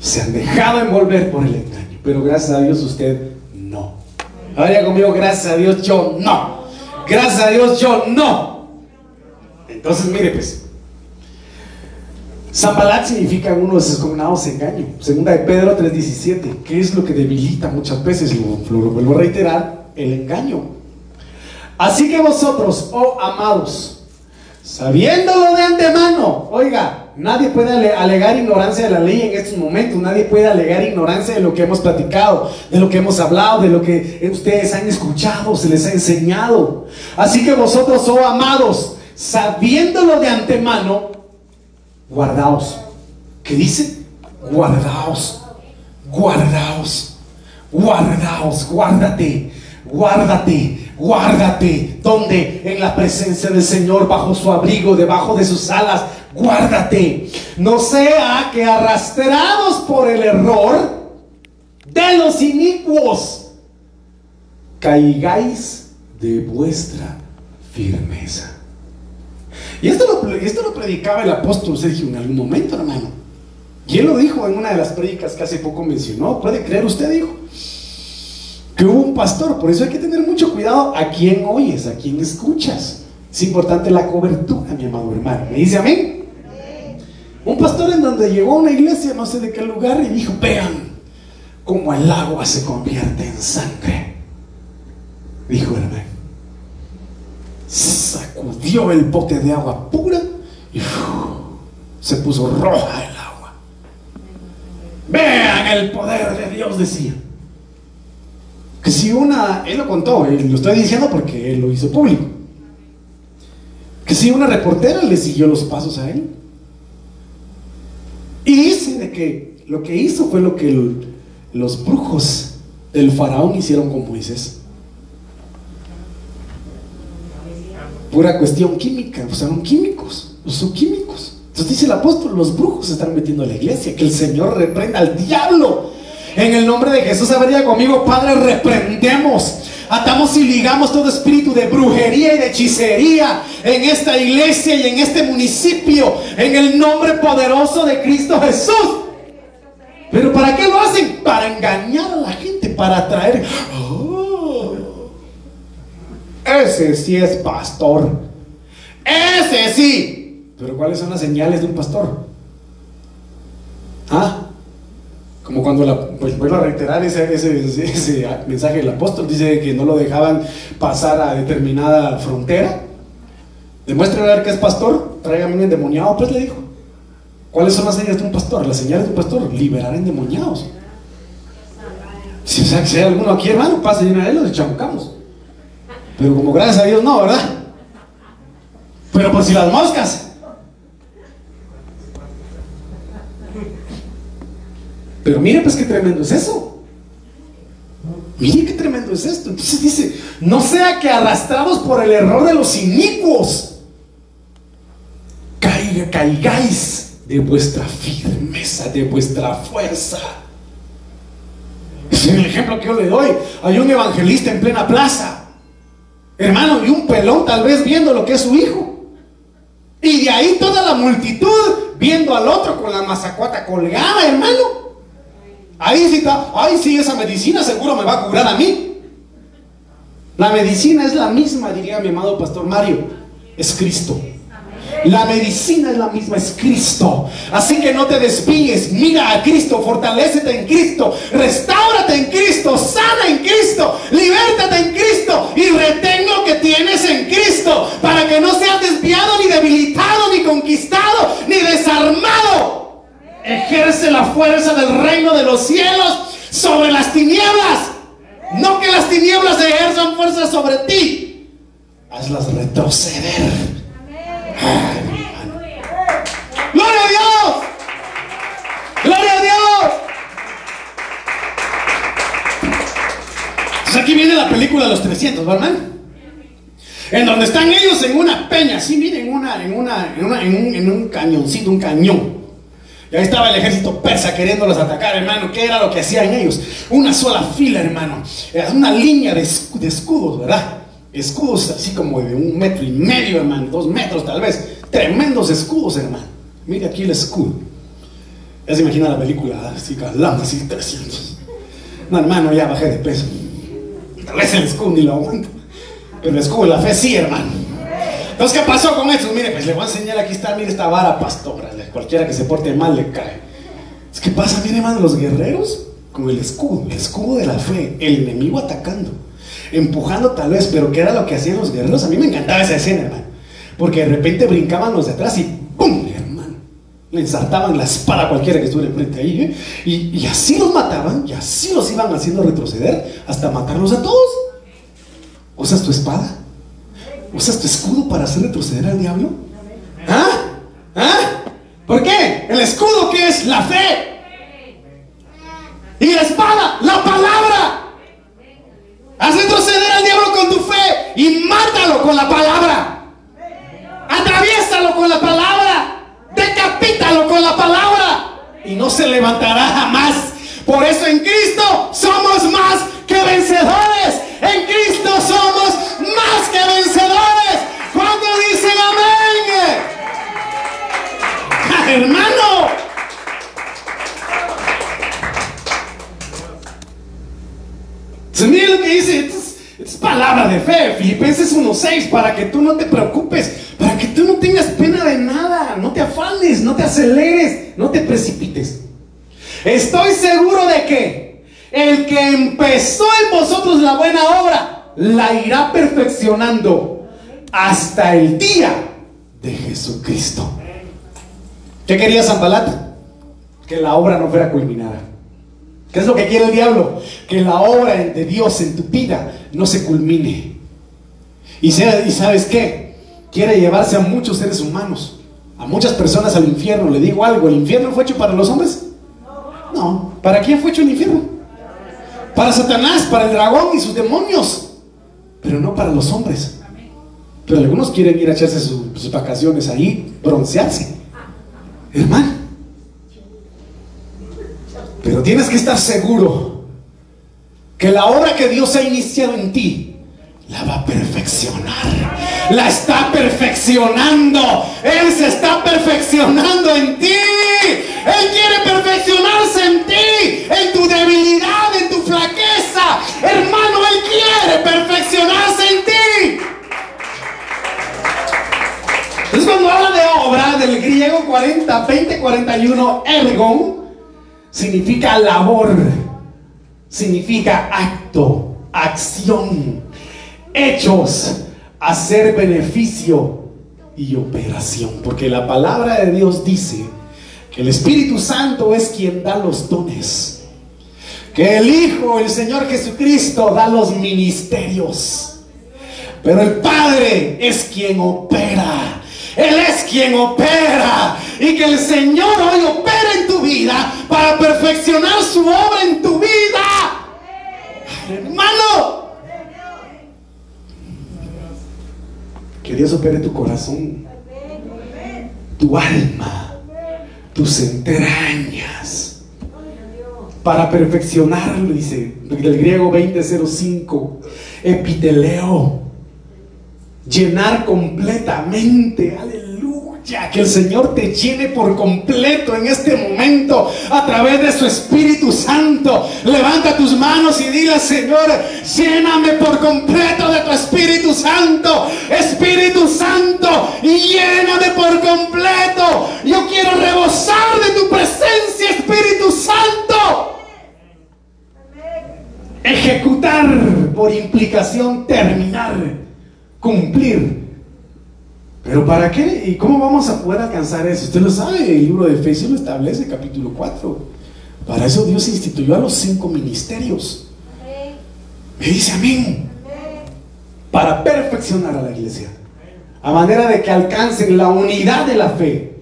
Se han dejado envolver por el engaño. Pero gracias a Dios usted. Ahora conmigo, gracias a Dios, yo no. Gracias a Dios, yo no. Entonces, mire, pues. Zambalat significa uno de esos condenados engaño. Segunda de Pedro 3:17. ¿Qué es lo que debilita muchas veces? Lo, lo vuelvo a reiterar: el engaño. Así que vosotros, oh amados, sabiéndolo de antemano, oiga, Nadie puede alegar ignorancia de la ley en estos momentos. Nadie puede alegar ignorancia de lo que hemos platicado, de lo que hemos hablado, de lo que ustedes han escuchado, se les ha enseñado. Así que vosotros, oh amados, sabiéndolo de antemano, guardaos. ¿Qué dice? Guardaos, guardaos, guardaos, guárdate, guárdate guárdate. donde En la presencia del Señor, bajo su abrigo, debajo de sus alas, guárdate. No sea que arrastrados por el error de los inicuos, caigáis de vuestra firmeza. Y esto lo, esto lo predicaba el apóstol Sergio en algún momento, hermano. Y él lo dijo en una de las predicas que hace poco mencionó. ¿Puede creer usted, dijo? Que hubo un pastor. Por eso hay que tener mucho cuidado a quién oyes, a quién escuchas. Es importante la cobertura, mi amado hermano. ¿Me dice amén? Un pastor en donde llegó a una iglesia, no sé de qué lugar, y dijo, vean cómo el agua se convierte en sangre. Dijo hermano. Sacudió el bote de agua pura y se puso roja el agua. Vean el poder de Dios, decía. Que si una, él lo contó, y lo estoy diciendo porque él lo hizo público. Que si una reportera le siguió los pasos a él. Y dice de que lo que hizo fue lo que los brujos del faraón hicieron con Moisés. Pura cuestión química, usaron químicos, usó químicos. Entonces dice el apóstol, los brujos se están metiendo a la iglesia, que el Señor reprenda al diablo. En el nombre de Jesús, habría conmigo, Padre, reprendemos atamos y ligamos todo espíritu de brujería y de hechicería en esta iglesia y en este municipio, en el nombre poderoso de Cristo Jesús. Pero ¿para qué lo hacen? Para engañar a la gente, para atraer. Oh, ese sí es pastor. Ese sí. Pero ¿cuáles son las señales de un pastor? ¿Ah? Como cuando la, pues vuelvo a reiterar ese, ese, mensaje del apóstol, dice que no lo dejaban pasar a determinada frontera. Demuestre ver que es pastor, tráigame un endemoniado, pues le dijo. ¿Cuáles son las señales de un pastor? Las señales de un pastor, liberar endemoniados. Si, o si hay alguno aquí, hermano, pase de una de los chamucamos. Pero como gracias a Dios no, ¿verdad? Pero por si las moscas. Pero mire pues qué tremendo es eso. Mire qué tremendo es esto. Entonces dice, no sea que arrastrados por el error de los inicuos, caiga, caigáis de vuestra firmeza, de vuestra fuerza. Es el ejemplo que yo le doy. Hay un evangelista en plena plaza, hermano, y un pelón tal vez viendo lo que es su hijo. Y de ahí toda la multitud viendo al otro con la mazacuata colgada, hermano. Ahí sí está, ay sí, esa medicina seguro me va a curar a mí. La medicina es la misma, diría mi amado pastor Mario, es Cristo. La medicina es la misma, es Cristo. Así que no te desvíes, mira a Cristo, fortalecete en Cristo, restáurate en Cristo, sana en Cristo, libértate en Cristo y retén lo que tienes en Cristo para que no seas desviado, ni debilitado, ni conquistado, ni desarmado ejerce la fuerza del reino de los cielos sobre las tinieblas. No que las tinieblas ejerzan fuerza sobre ti. Hazlas retroceder. Gloria a Dios. Gloria a Dios. Entonces aquí viene la película de los 300, ¿verdad? En donde están ellos en una peña, sí, miren, una, en, una, en, una, en, un, en un cañoncito, un cañón. Y ahí estaba el ejército persa queriéndolos atacar, hermano. ¿Qué era lo que hacían ellos? Una sola fila, hermano. Era una línea de, escudos, ¿verdad? Escudos así como de un metro y medio, hermano. Dos metros tal vez. Tremendos escudos, hermano. Mire aquí el escudo. Ya se imagina la película, así calando, así 300. No, hermano, ya bajé de peso. Tal vez el escudo ni lo aguanto. Pero el escudo de la fe sí, hermano. Entonces, ¿qué pasó con estos? Mire, pues le voy a enseñar, aquí está, mire esta vara pastora. Cualquiera que se porte mal le cae. ¿Qué pasa? Mire, hermano, los guerreros con el escudo, el escudo de la fe, el enemigo atacando, empujando tal vez, pero ¿qué era lo que hacían los guerreros? A mí me encantaba esa escena, hermano. Porque de repente brincaban los de atrás y ¡pum! hermano. Le ensartaban la espada a cualquiera que estuviera enfrente ahí. ¿eh? Y, y así los mataban, y así los iban haciendo retroceder hasta matarlos a todos. ¿Usas tu espada? ¿Usas tu escudo para hacer retroceder al diablo? ¿Ah? ¿Por qué? ¿El escudo qué es? La fe. Y la espada, la palabra. Haz retroceder al diablo con tu fe y mátalo con la palabra. Estoy seguro de que el que empezó en vosotros la buena obra, la irá perfeccionando hasta el día de Jesucristo. ¿Qué quería Zambalat? Que la obra no fuera culminada. ¿Qué es lo que quiere el diablo? Que la obra de Dios en tu vida no se culmine. Y, y sabes qué? Quiere llevarse a muchos seres humanos, a muchas personas al infierno. Le digo algo, ¿el infierno fue hecho para los hombres? No. ¿Para quién fue hecho el infierno? Para Satanás, para el dragón y sus demonios. Pero no para los hombres. Pero algunos quieren ir a echarse sus vacaciones ahí, broncearse. Hermano. Pero tienes que estar seguro que la obra que Dios ha iniciado en ti la va a perfeccionar. La está perfeccionando. Él se está perfeccionando en ti. Él quiere perfeccionarse en ti, en tu debilidad, en tu flaqueza. Hermano, Él quiere perfeccionarse en ti. Entonces cuando habla de obra, del griego 40, 20, 41, ergon, significa labor, significa acto, acción, hechos, hacer beneficio y operación. Porque la palabra de Dios dice que el Espíritu Santo es quien da los dones. Que el Hijo, el Señor Jesucristo, da los ministerios. Pero el Padre es quien opera. Él es quien opera. Y que el Señor hoy opera en tu vida para perfeccionar su obra en tu vida. Hermano, Que Dios opere tu corazón, tu alma, tus entrañas. Para perfeccionarlo, dice del griego 2005, epiteleo. Llenar completamente. Aleluya ya que el Señor te llene por completo en este momento a través de su Espíritu Santo. Levanta tus manos y dile, Señor, lléname por completo de tu Espíritu Santo. Espíritu Santo, y lléname por completo. Yo quiero rebosar de tu presencia, Espíritu Santo. Ejecutar por implicación, terminar, cumplir pero ¿para qué? ¿Y cómo vamos a poder alcanzar eso? Usted lo sabe, el libro de Efesios lo establece, capítulo 4. Para eso Dios instituyó a los cinco ministerios. Me dice amén. Para perfeccionar a la iglesia. A manera de que alcancen la unidad de la fe,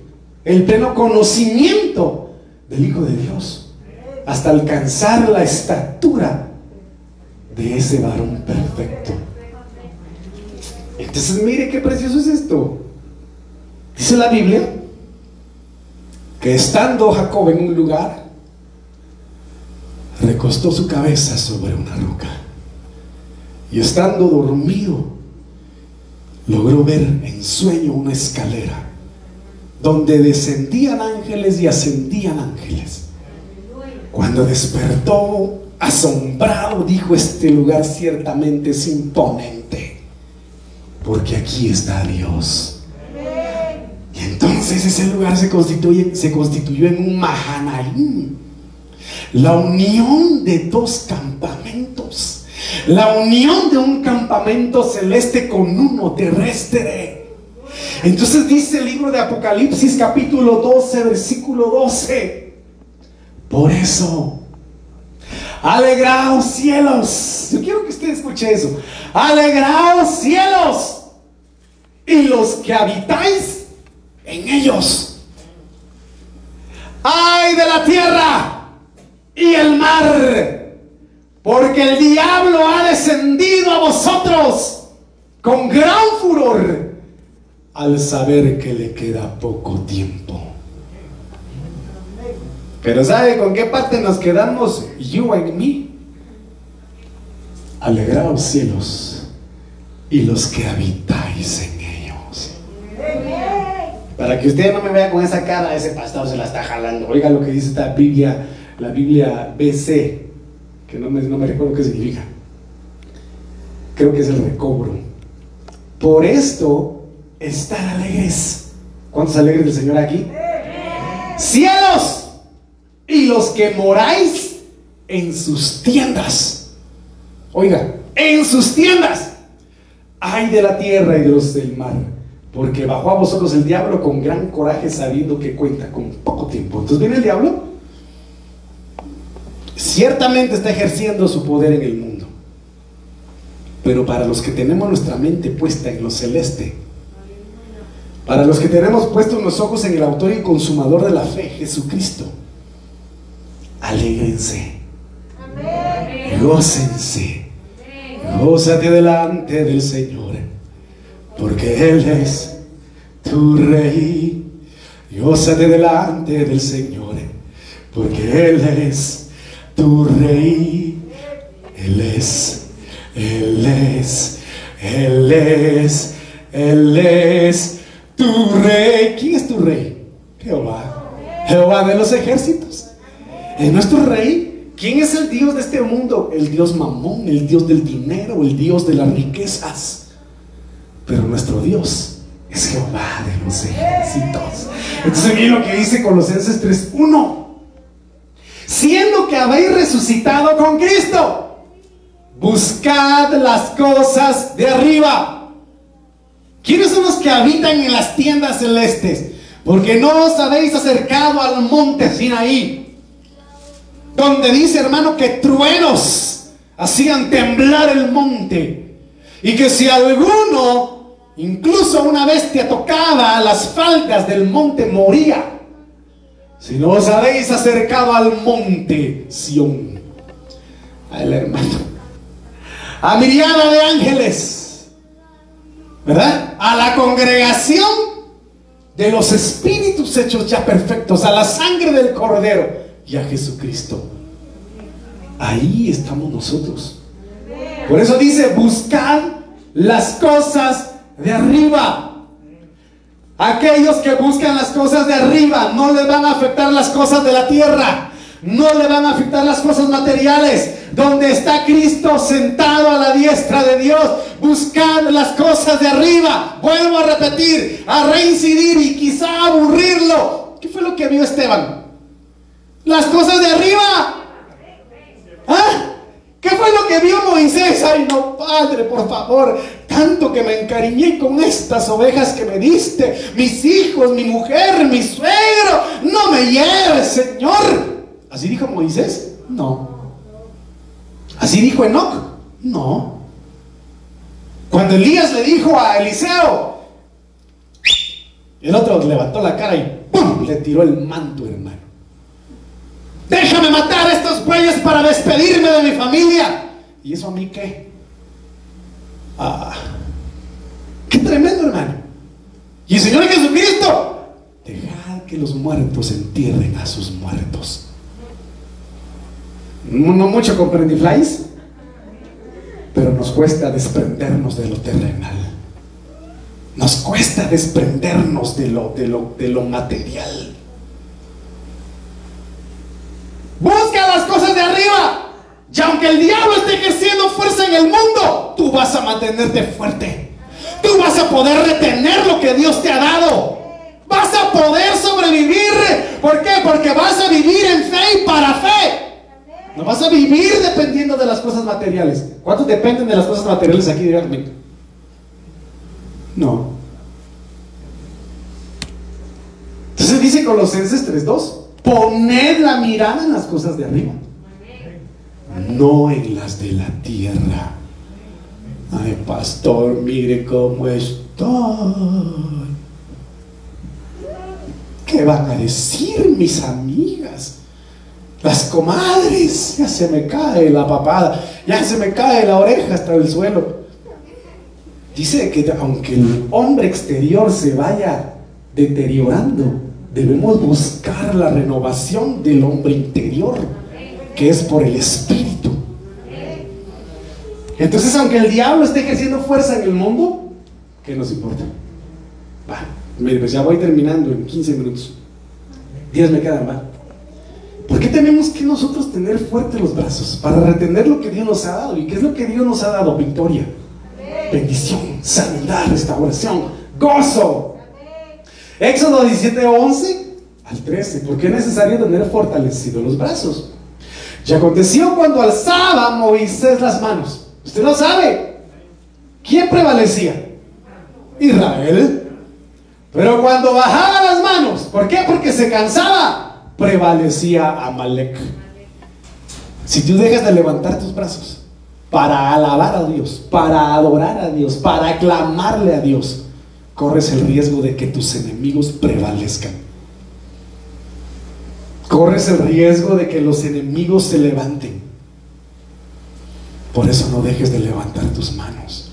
el pleno conocimiento del Hijo de Dios, hasta alcanzar la estatura de ese varón perfecto. Entonces mire qué precioso es esto. Dice la Biblia que estando Jacob en un lugar, recostó su cabeza sobre una roca. Y estando dormido, logró ver en sueño una escalera donde descendían ángeles y ascendían ángeles. Cuando despertó, asombrado, dijo, este lugar ciertamente es imponente porque aquí está Dios. Y entonces ese lugar se, constituye, se constituyó en un Mahanaim, la unión de dos campamentos, la unión de un campamento celeste con uno terrestre. Entonces dice el libro de Apocalipsis capítulo 12, versículo 12. Por eso, alegraos cielos. Yo quiero que usted escuche eso. Alegraos cielos y los que habitáis en ellos. Ay de la tierra y el mar, porque el diablo ha descendido a vosotros con gran furor al saber que le queda poco tiempo. Pero ¿sabe con qué parte nos quedamos? You and me. Alegraos cielos y los que habitáis en para que usted no me vea con esa cara, ese pastor se la está jalando. Oiga lo que dice esta Biblia, la Biblia BC, que no me, no me recuerdo qué significa. Creo que es el recobro. Por esto estar alegres. ¿Cuántos alegres del Señor aquí? Cielos y los que moráis en sus tiendas. Oiga, en sus tiendas. Ay de la tierra y de los del mar, porque bajó a vosotros el diablo con gran coraje sabiendo que cuenta con poco tiempo. Entonces viene el diablo, ciertamente está ejerciendo su poder en el mundo, pero para los que tenemos nuestra mente puesta en lo celeste, para los que tenemos puestos los ojos en el autor y consumador de la fe, Jesucristo, alégrense, gócense, gózate delante del Señor, porque Él es tu Rey. Gózate delante del Señor, porque Él es tu Rey. Él es, Él es, Él es, Él es tu Rey. ¿Quién es tu Rey? Jehová. Jehová de los ejércitos. ¿Es nuestro rey? ¿Quién es el Dios de este mundo? El Dios mamón, el Dios del dinero, el Dios de las riquezas. Pero nuestro Dios es Jehová de los ejércitos. Entonces miren lo que dice Colosenses 3.1. Siendo que habéis resucitado con Cristo, buscad las cosas de arriba. ¿Quiénes son los que habitan en las tiendas celestes? Porque no os habéis acercado al monte Sinaí donde dice, hermano, que truenos hacían temblar el monte. Y que si alguno, incluso una bestia, tocaba las faldas del monte, moría. Si no os habéis acercado al monte Sión, al hermano, a miriada de ángeles, ¿verdad? A la congregación de los espíritus hechos ya perfectos, a la sangre del cordero y a Jesucristo. Ahí estamos nosotros. Por eso dice, buscad las cosas de arriba. Aquellos que buscan las cosas de arriba no les van a afectar las cosas de la tierra. No le van a afectar las cosas materiales. Donde está Cristo sentado a la diestra de Dios. Buscad las cosas de arriba. Vuelvo a repetir, a reincidir y quizá aburrirlo. ¿Qué fue lo que vio Esteban? Las cosas de arriba. ¿Ah? ¿Qué fue lo que vio Moisés? Ay, no, Padre, por favor, tanto que me encariñé con estas ovejas que me diste, mis hijos, mi mujer, mi suegro, no me lleves, Señor. ¿Así dijo Moisés? No. ¿Así dijo Enoch? No. Cuando Elías le dijo a Eliseo, el otro levantó la cara y ¡pum! le tiró el manto, hermano. Déjame matar a estos bueyes para despedirme de mi familia. ¿Y eso a mí qué? Ah, qué tremendo, hermano. Y el Señor Jesucristo, dejad que los muertos entierren a sus muertos. No, no mucho comprendí, flies, pero nos cuesta desprendernos de lo terrenal. Nos cuesta desprendernos de lo, de lo, de lo material. Busca las cosas de arriba. Y aunque el diablo esté ejerciendo fuerza en el mundo, tú vas a mantenerte fuerte. Tú vas a poder retener lo que Dios te ha dado. Vas a poder sobrevivir. ¿Por qué? Porque vas a vivir en fe y para fe. No vas a vivir dependiendo de las cosas materiales. ¿Cuántos dependen de las cosas materiales aquí directamente? No. Entonces dice Colosenses 3.2. Poned la mirada en las cosas de arriba, no en las de la tierra. Ay, pastor, mire cómo estoy. ¿Qué van a decir mis amigas? Las comadres, ya se me cae la papada, ya se me cae la oreja hasta el suelo. Dice que aunque el hombre exterior se vaya deteriorando, debemos buscar la renovación del hombre interior, que es por el Espíritu. Entonces, aunque el diablo esté ejerciendo fuerza en el mundo, ¿qué nos importa? Va, pues ya voy terminando en 15 minutos. 10 me quedan, va. ¿Por qué tenemos que nosotros tener fuertes los brazos? Para retener lo que Dios nos ha dado. ¿Y qué es lo que Dios nos ha dado? Victoria, bendición, sanidad, restauración, gozo. Éxodo 17, 11 al 13. Porque es necesario tener fortalecidos los brazos. Y aconteció cuando alzaba Moisés las manos. Usted lo sabe. ¿Quién prevalecía? Israel. Pero cuando bajaba las manos, ¿por qué? Porque se cansaba, prevalecía Amalek. Si tú dejas de levantar tus brazos para alabar a Dios, para adorar a Dios, para aclamarle a Dios, corres el riesgo de que tus enemigos prevalezcan. Corres el riesgo de que los enemigos se levanten. Por eso no dejes de levantar tus manos.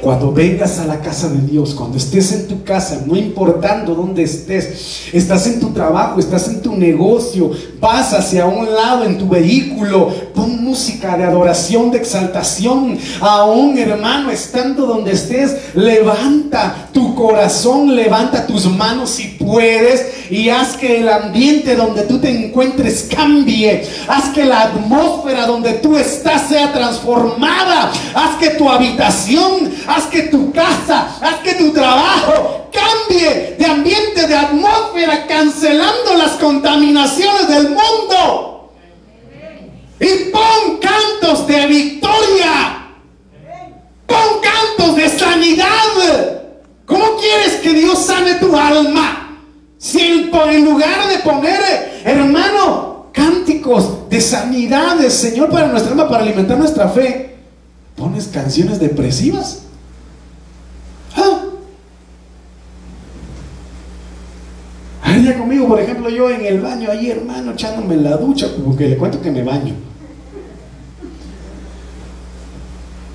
Cuando vengas a la casa de Dios, cuando estés en tu casa, no importando dónde estés, estás en tu trabajo, estás en tu negocio, vas hacia un lado en tu vehículo, pon música de adoración, de exaltación. Aún hermano, estando donde estés, levanta tu corazón, levanta tus manos si puedes y haz que el ambiente donde tú te encuentres cambie. Haz que la atmósfera donde tú estás sea transformada. Haz que tu habitación, haz que tu casa, haz que tu trabajo cambie de ambiente, de atmósfera, cancelando las contaminaciones del mundo. Y pon cantos de victoria. Pon cantos de sanidad. ¿Cómo quieres que Dios sane tu alma? Si en, lugar de poner, hermano, cánticos de sanidad del Señor para nuestra alma, para alimentar nuestra fe, pones canciones depresivas. conmigo, por ejemplo, yo en el baño ahí, hermano, echándome la ducha, porque le cuento que me baño.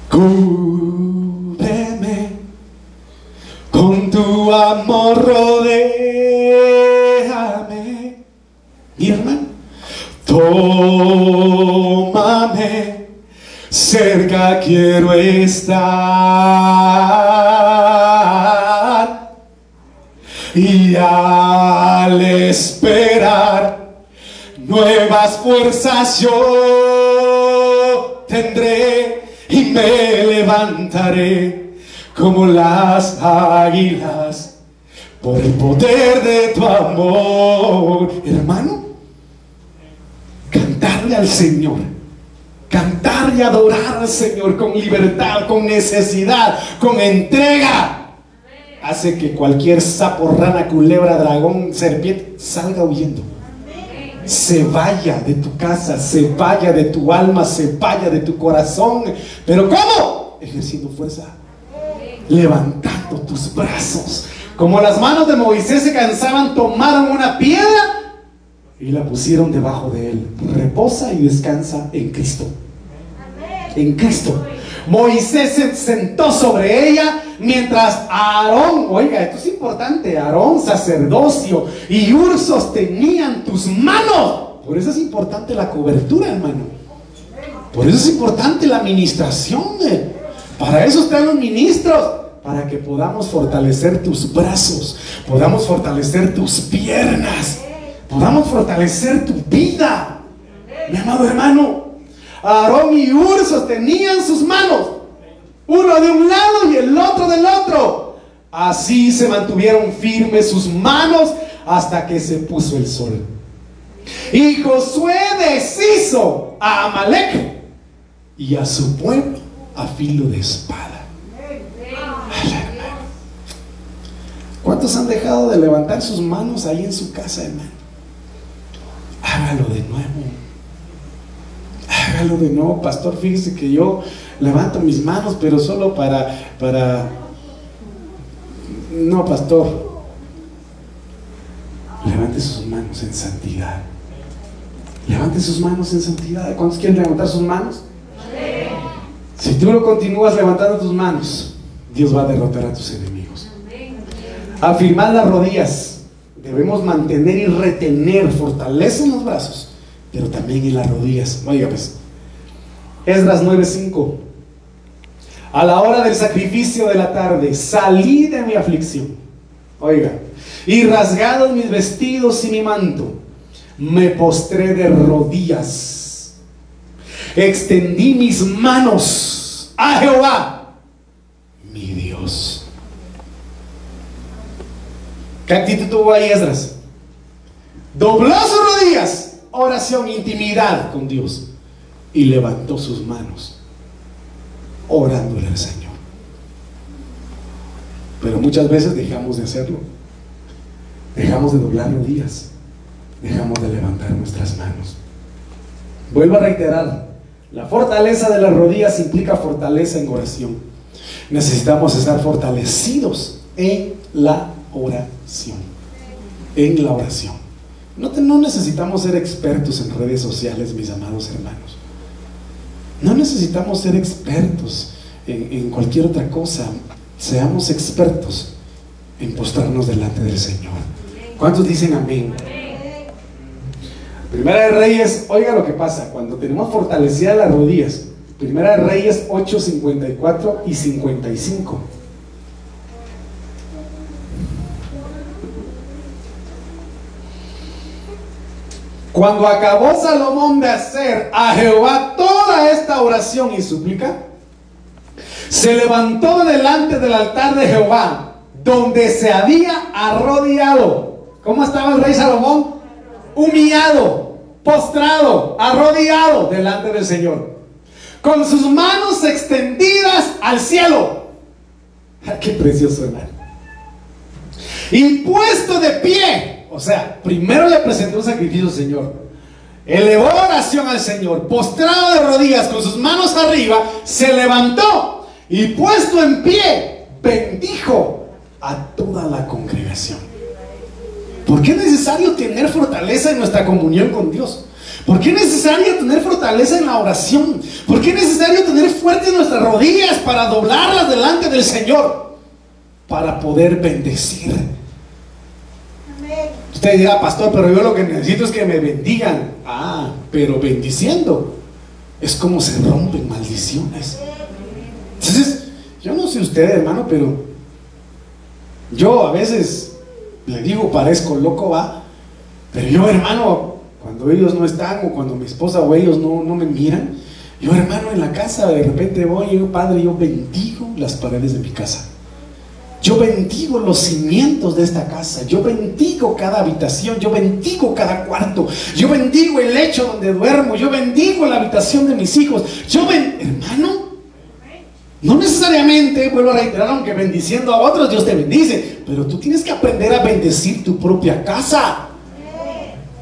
Cúbreme amor, rodéame. Y hermano, tómame, cerca quiero estar. Y al esperar nuevas fuerzas yo tendré y me levantaré como las águilas por el poder de tu amor. Hermano, cantarle al Señor. Cantar y adorar al Señor con libertad, con necesidad, con entrega hace que cualquier sapo, rana, culebra, dragón, serpiente salga huyendo. Se vaya de tu casa, se vaya de tu alma, se vaya de tu corazón. Pero ¿cómo? Ejerciendo fuerza. Levantando tus brazos. Como las manos de Moisés se cansaban, tomaron una piedra y la pusieron debajo de él. Reposa y descansa en Cristo. En Cristo. Moisés se sentó sobre ella mientras Aarón, oiga, esto es importante, Aarón, sacerdocio y Ur sostenían tus manos. Por eso es importante la cobertura, hermano. Por eso es importante la administración. Eh. Para eso están los ministros. Para que podamos fortalecer tus brazos, podamos fortalecer tus piernas, podamos fortalecer tu vida. Mi amado hermano, Aarón y Ur sostenían sus manos, uno de un lado y el otro del otro. Así se mantuvieron firmes sus manos hasta que se puso el sol. Y Josué deshizo a Amalek y a su pueblo a filo de espada. ¿Cuántos han dejado de levantar sus manos ahí en su casa, hermano? Hágalo de nuevo hágalo de nuevo, pastor, fíjese que yo levanto mis manos, pero solo para, para, no, pastor, levante sus manos en santidad. Levante sus manos en santidad. ¿Cuántos quieren levantar sus manos? Si tú lo continúas levantando tus manos, Dios va a derrotar a tus enemigos. Afirmar las rodillas. Debemos mantener y retener, fortaleza en los brazos, pero también en las rodillas. Oiga, pues, Esdras 9:5. A la hora del sacrificio de la tarde salí de mi aflicción. Oiga, y rasgados mis vestidos y mi manto, me postré de rodillas. Extendí mis manos a Jehová, mi Dios. ¿Qué actitud tuvo ahí Esdras? Dobló sus rodillas, oración, intimidad con Dios y levantó sus manos, orándole al Señor. Pero muchas veces dejamos de hacerlo, dejamos de doblar rodillas, dejamos de levantar nuestras manos. Vuelvo a reiterar, la fortaleza de las rodillas implica fortaleza en oración. Necesitamos estar fortalecidos en la oración. En la oración. No, no necesitamos ser expertos en redes sociales, mis amados hermanos. No necesitamos ser expertos en, cualquier otra cosa. Seamos expertos en postrarnos delante del Señor. ¿Cuántos dicen amén? Primera de Reyes, oiga lo que pasa, cuando tenemos fortalecidas las rodillas, Primera de Reyes 8, 54 y 55. Cuando acabó Salomón de hacer a Jehová toda esta oración y súplica, se levantó delante del altar de Jehová, donde se había arrodillado. ¿Cómo estaba el rey Salomón? Humillado, postrado, arrodillado delante del Señor, con sus manos extendidas al cielo. ¡Qué precioso, hermano! Y puesto de pie o sea, primero le presentó un sacrificio al Señor. Elevó oración al Señor, postrado de rodillas con sus manos arriba, se levantó y puesto en pie, bendijo a toda la congregación. ¿Por qué es necesario tener fortaleza en nuestra comunión con Dios? ¿Por qué es necesario tener fortaleza en la oración? ¿Por qué es necesario tener fuerte nuestras rodillas para doblarlas delante del Señor? Para poder bendecir Usted dirá, pastor, pero yo lo que necesito es que me bendigan. Ah, pero bendiciendo es como se rompen maldiciones. Entonces, yo no sé usted, hermano, pero yo a veces le digo, parezco loco, va. Pero yo, hermano, cuando ellos no están o cuando mi esposa o ellos no, no me miran, yo, hermano, en la casa de repente voy, padre, yo bendigo las paredes de mi casa. Yo bendigo los cimientos de esta casa. Yo bendigo cada habitación. Yo bendigo cada cuarto. Yo bendigo el lecho donde duermo. Yo bendigo la habitación de mis hijos. Yo. Hermano, no necesariamente, vuelvo a reiterar, aunque bendiciendo a otros Dios te bendice. Pero tú tienes que aprender a bendecir tu propia casa.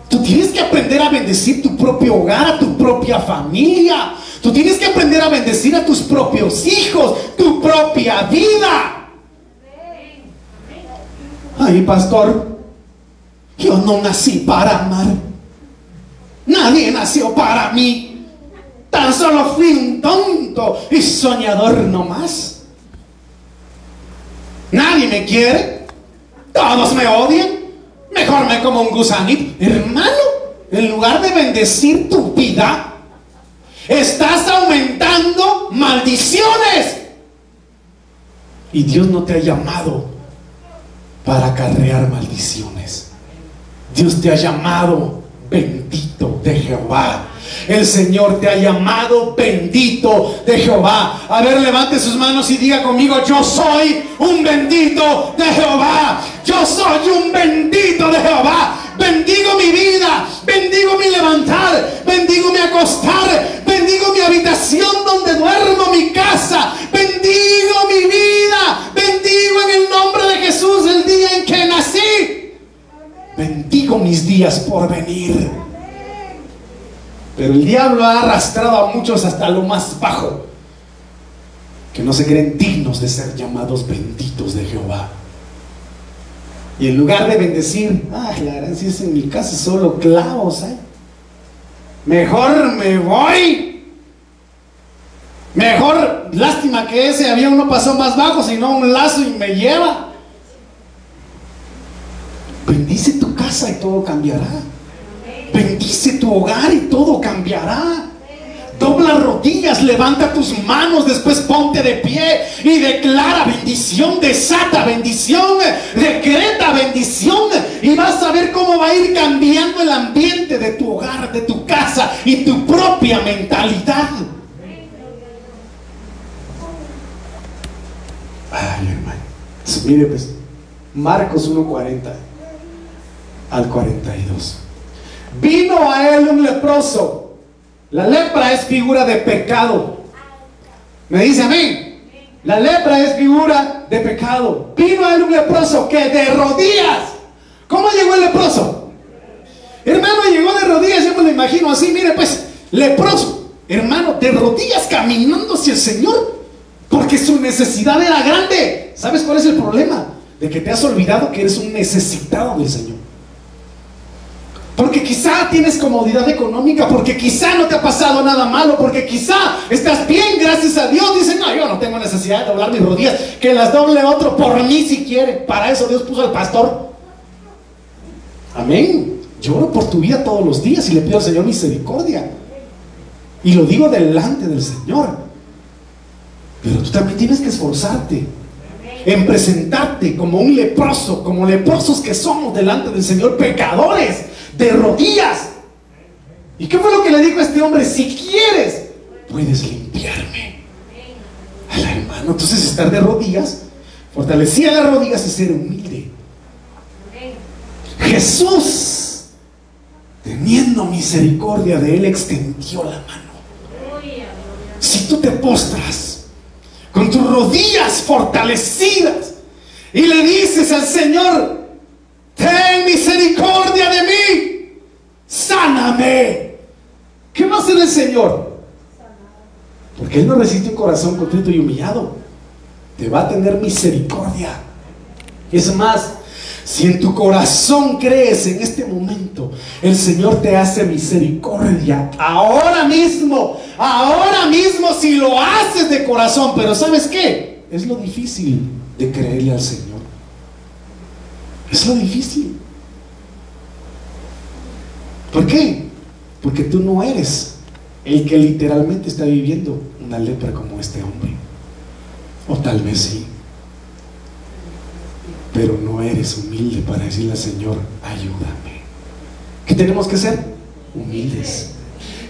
Tú tienes que aprender a bendecir tu propio hogar, tu propia familia. Tú tienes que aprender a bendecir a tus propios hijos, tu propia vida. Ay, pastor, yo no nací para amar. Nadie nació para mí. Tan solo fui un tonto y soñador no más. Nadie me quiere. Todos me odian. Mejor me como un gusanito. Hermano, en lugar de bendecir tu vida, estás aumentando maldiciones. Y Dios no te ha llamado para acarrear maldiciones. Dios te ha llamado bendito de Jehová. El Señor te ha llamado bendito de Jehová. A ver, levante sus manos y diga conmigo, yo soy un bendito de Jehová. Yo soy un bendito de Jehová. Bendigo mi vida, bendigo mi levantar, bendigo mi acostar, bendigo mi habitación donde duermo, mi casa, bendigo mi vida, Bendigo mis días por venir. Pero el diablo ha arrastrado a muchos hasta lo más bajo, que no se creen dignos de ser llamados benditos de Jehová. Y en lugar de bendecir, ay, la gracia es en mi casa solo clavos, ¿eh? Mejor me voy. Mejor, lástima que ese avión no pasó más bajo, sino un lazo y me lleva. Bendice tu casa y todo cambiará. Bendice tu hogar y todo cambiará. Dobla rodillas, levanta tus manos, después ponte de pie y declara bendición, desata bendición, decreta bendición y vas a ver cómo va a ir cambiando el ambiente de tu hogar, de tu casa y tu propia mentalidad. Ay, hermano. Mire, pues, Marcos 1.40 al 42. Vino a él un leproso. La lepra es figura de pecado. Me dice a mí. La lepra es figura de pecado. Vino a él un leproso que de rodillas. ¿Cómo llegó el leproso? Hermano, llegó de rodillas, yo me lo imagino así, mire pues, leproso, hermano, de rodillas caminando hacia el Señor, porque su necesidad era grande. ¿Sabes cuál es el problema? De que te has olvidado que eres un necesitado del Señor. Porque quizá tienes comodidad económica, porque quizá no te ha pasado nada malo, porque quizá estás bien, gracias a Dios. Dicen, no, yo no tengo necesidad de doblar mis rodillas, que las doble otro por mí si quiere. Para eso Dios puso al pastor. Amén. Lloro por tu vida todos los días y le pido al Señor misericordia. Y lo digo delante del Señor. Pero tú también tienes que esforzarte en presentarte como un leproso, como leprosos que somos delante del Señor, pecadores de rodillas. ¿Y qué fue lo que le dijo a este hombre? Si quieres, puedes limpiarme. Al hermano, entonces estar de rodillas, fortalecía las rodillas y ser humilde. Jesús, teniendo misericordia de él, extendió la mano. Si tú te postras con tus rodillas fortalecidas y le dices al Señor, ten misericordia de mí, sáname. ¿Qué va a hacer el Señor? Porque Él no resiste un corazón contrito y humillado. Te va a tener misericordia. Es más, si en tu corazón crees en este momento, el Señor te hace misericordia. Ahora mismo, ahora mismo si lo haces de corazón. Pero ¿sabes qué? Es lo difícil de creerle al Señor. Es lo difícil. ¿Por qué? Porque tú no eres el que literalmente está viviendo una lepra como este hombre. O tal vez sí. Pero no eres humilde para decirle al Señor, ayúdame. ¿Qué tenemos que ser? Humildes.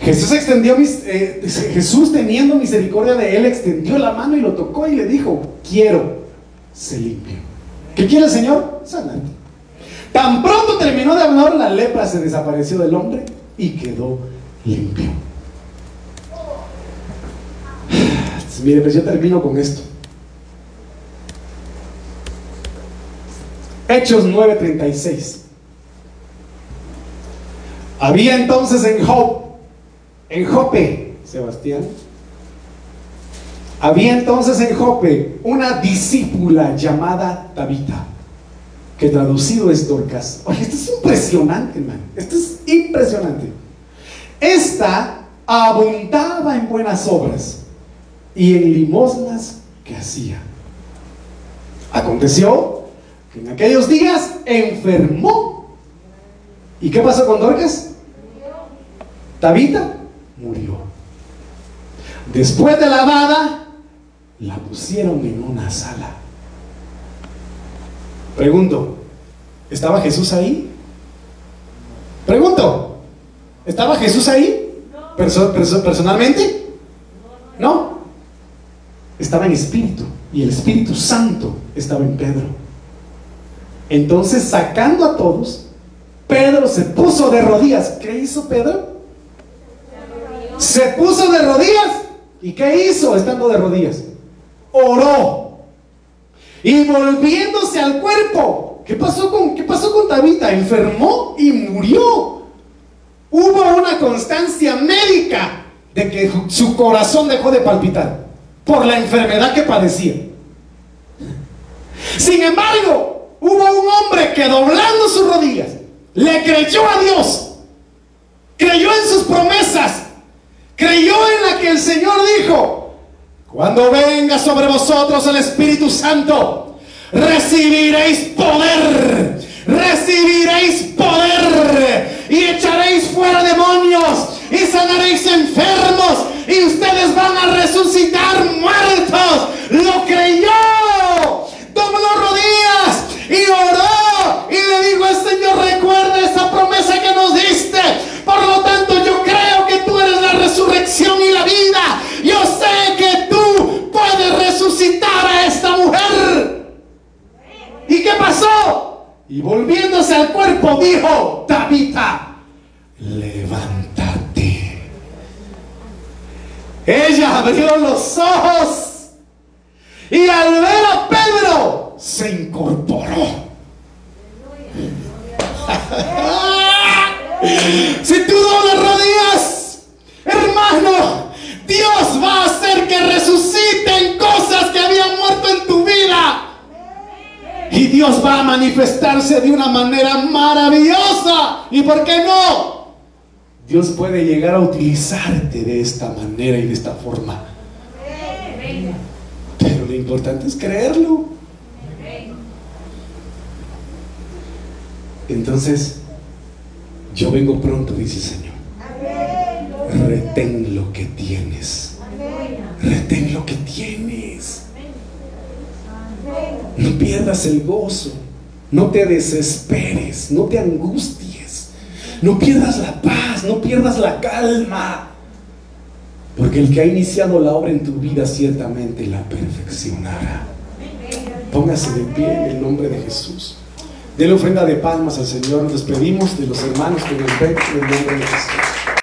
Jesús extendió eh, Jesús teniendo misericordia de él, extendió la mano y lo tocó y le dijo, quiero, se limpio. ¿Qué quiere el Señor? Sanarte. Tan pronto terminó de hablar, la lepra se desapareció del hombre y quedó limpio. Mire, pues yo termino con esto. Hechos 9:36. Había entonces en Job, en Jope, Sebastián, había entonces en Jope una discípula llamada Tabita, que traducido es Dorcas. Oye, esto es impresionante, hermano. Esto es impresionante. Esta abundaba en buenas obras y en limosnas que hacía. Aconteció que en aquellos días enfermó. ¿Y qué pasó con Dorcas? Tabita murió. Después de lavada, la pusieron en una sala. Pregunto, ¿estaba Jesús ahí? Pregunto, ¿estaba Jesús ahí? personalmente? No. Estaba en espíritu y el Espíritu Santo estaba en Pedro. Entonces, sacando a todos, Pedro se puso de rodillas. ¿Qué hizo Pedro? Se puso de rodillas. ¿Y qué hizo estando de rodillas? oró. Y volviéndose al cuerpo, ¿qué pasó con, qué pasó con Tabita? Enfermó y murió. Hubo una constancia médica de que su corazón dejó de palpitar por la enfermedad que padecía. Sin embargo, hubo un hombre que doblando sus rodillas le creyó a Dios, creyó en sus promesas, creyó en la que el Señor dijo, cuando venga sobre vosotros el Espíritu Santo, recibiréis poder, recibiréis poder y echaréis fuera demonios y sanaréis enfermos y ustedes van a resucitar muertos. Lo creyó, dobló rodillas y oró y le dijo al Señor, recuerda esa promesa que nos diste. Por lo tanto, yo creo que tú eres la resurrección y la vida. Yo sé a esta mujer. ¿Y qué pasó? Y volviéndose al cuerpo dijo, Tabita, levántate. Ella abrió los ojos y al ver a Pedro se incorporó. si tú no rodillas, hermano, Dios va a hacer que resuciten cosas que habían muerto en tu vida. Y Dios va a manifestarse de una manera maravillosa. ¿Y por qué no? Dios puede llegar a utilizarte de esta manera y de esta forma. Pero lo importante es creerlo. Entonces, yo vengo pronto, dice el Señor. Retén lo que tienes. Retén lo que tienes. No pierdas el gozo. No te desesperes. No te angusties. No pierdas la paz. No pierdas la calma. Porque el que ha iniciado la obra en tu vida ciertamente la perfeccionará. Póngase de pie en el nombre de Jesús. la ofrenda de palmas al Señor. Nos despedimos de los hermanos que nos ven en el nombre de Jesús.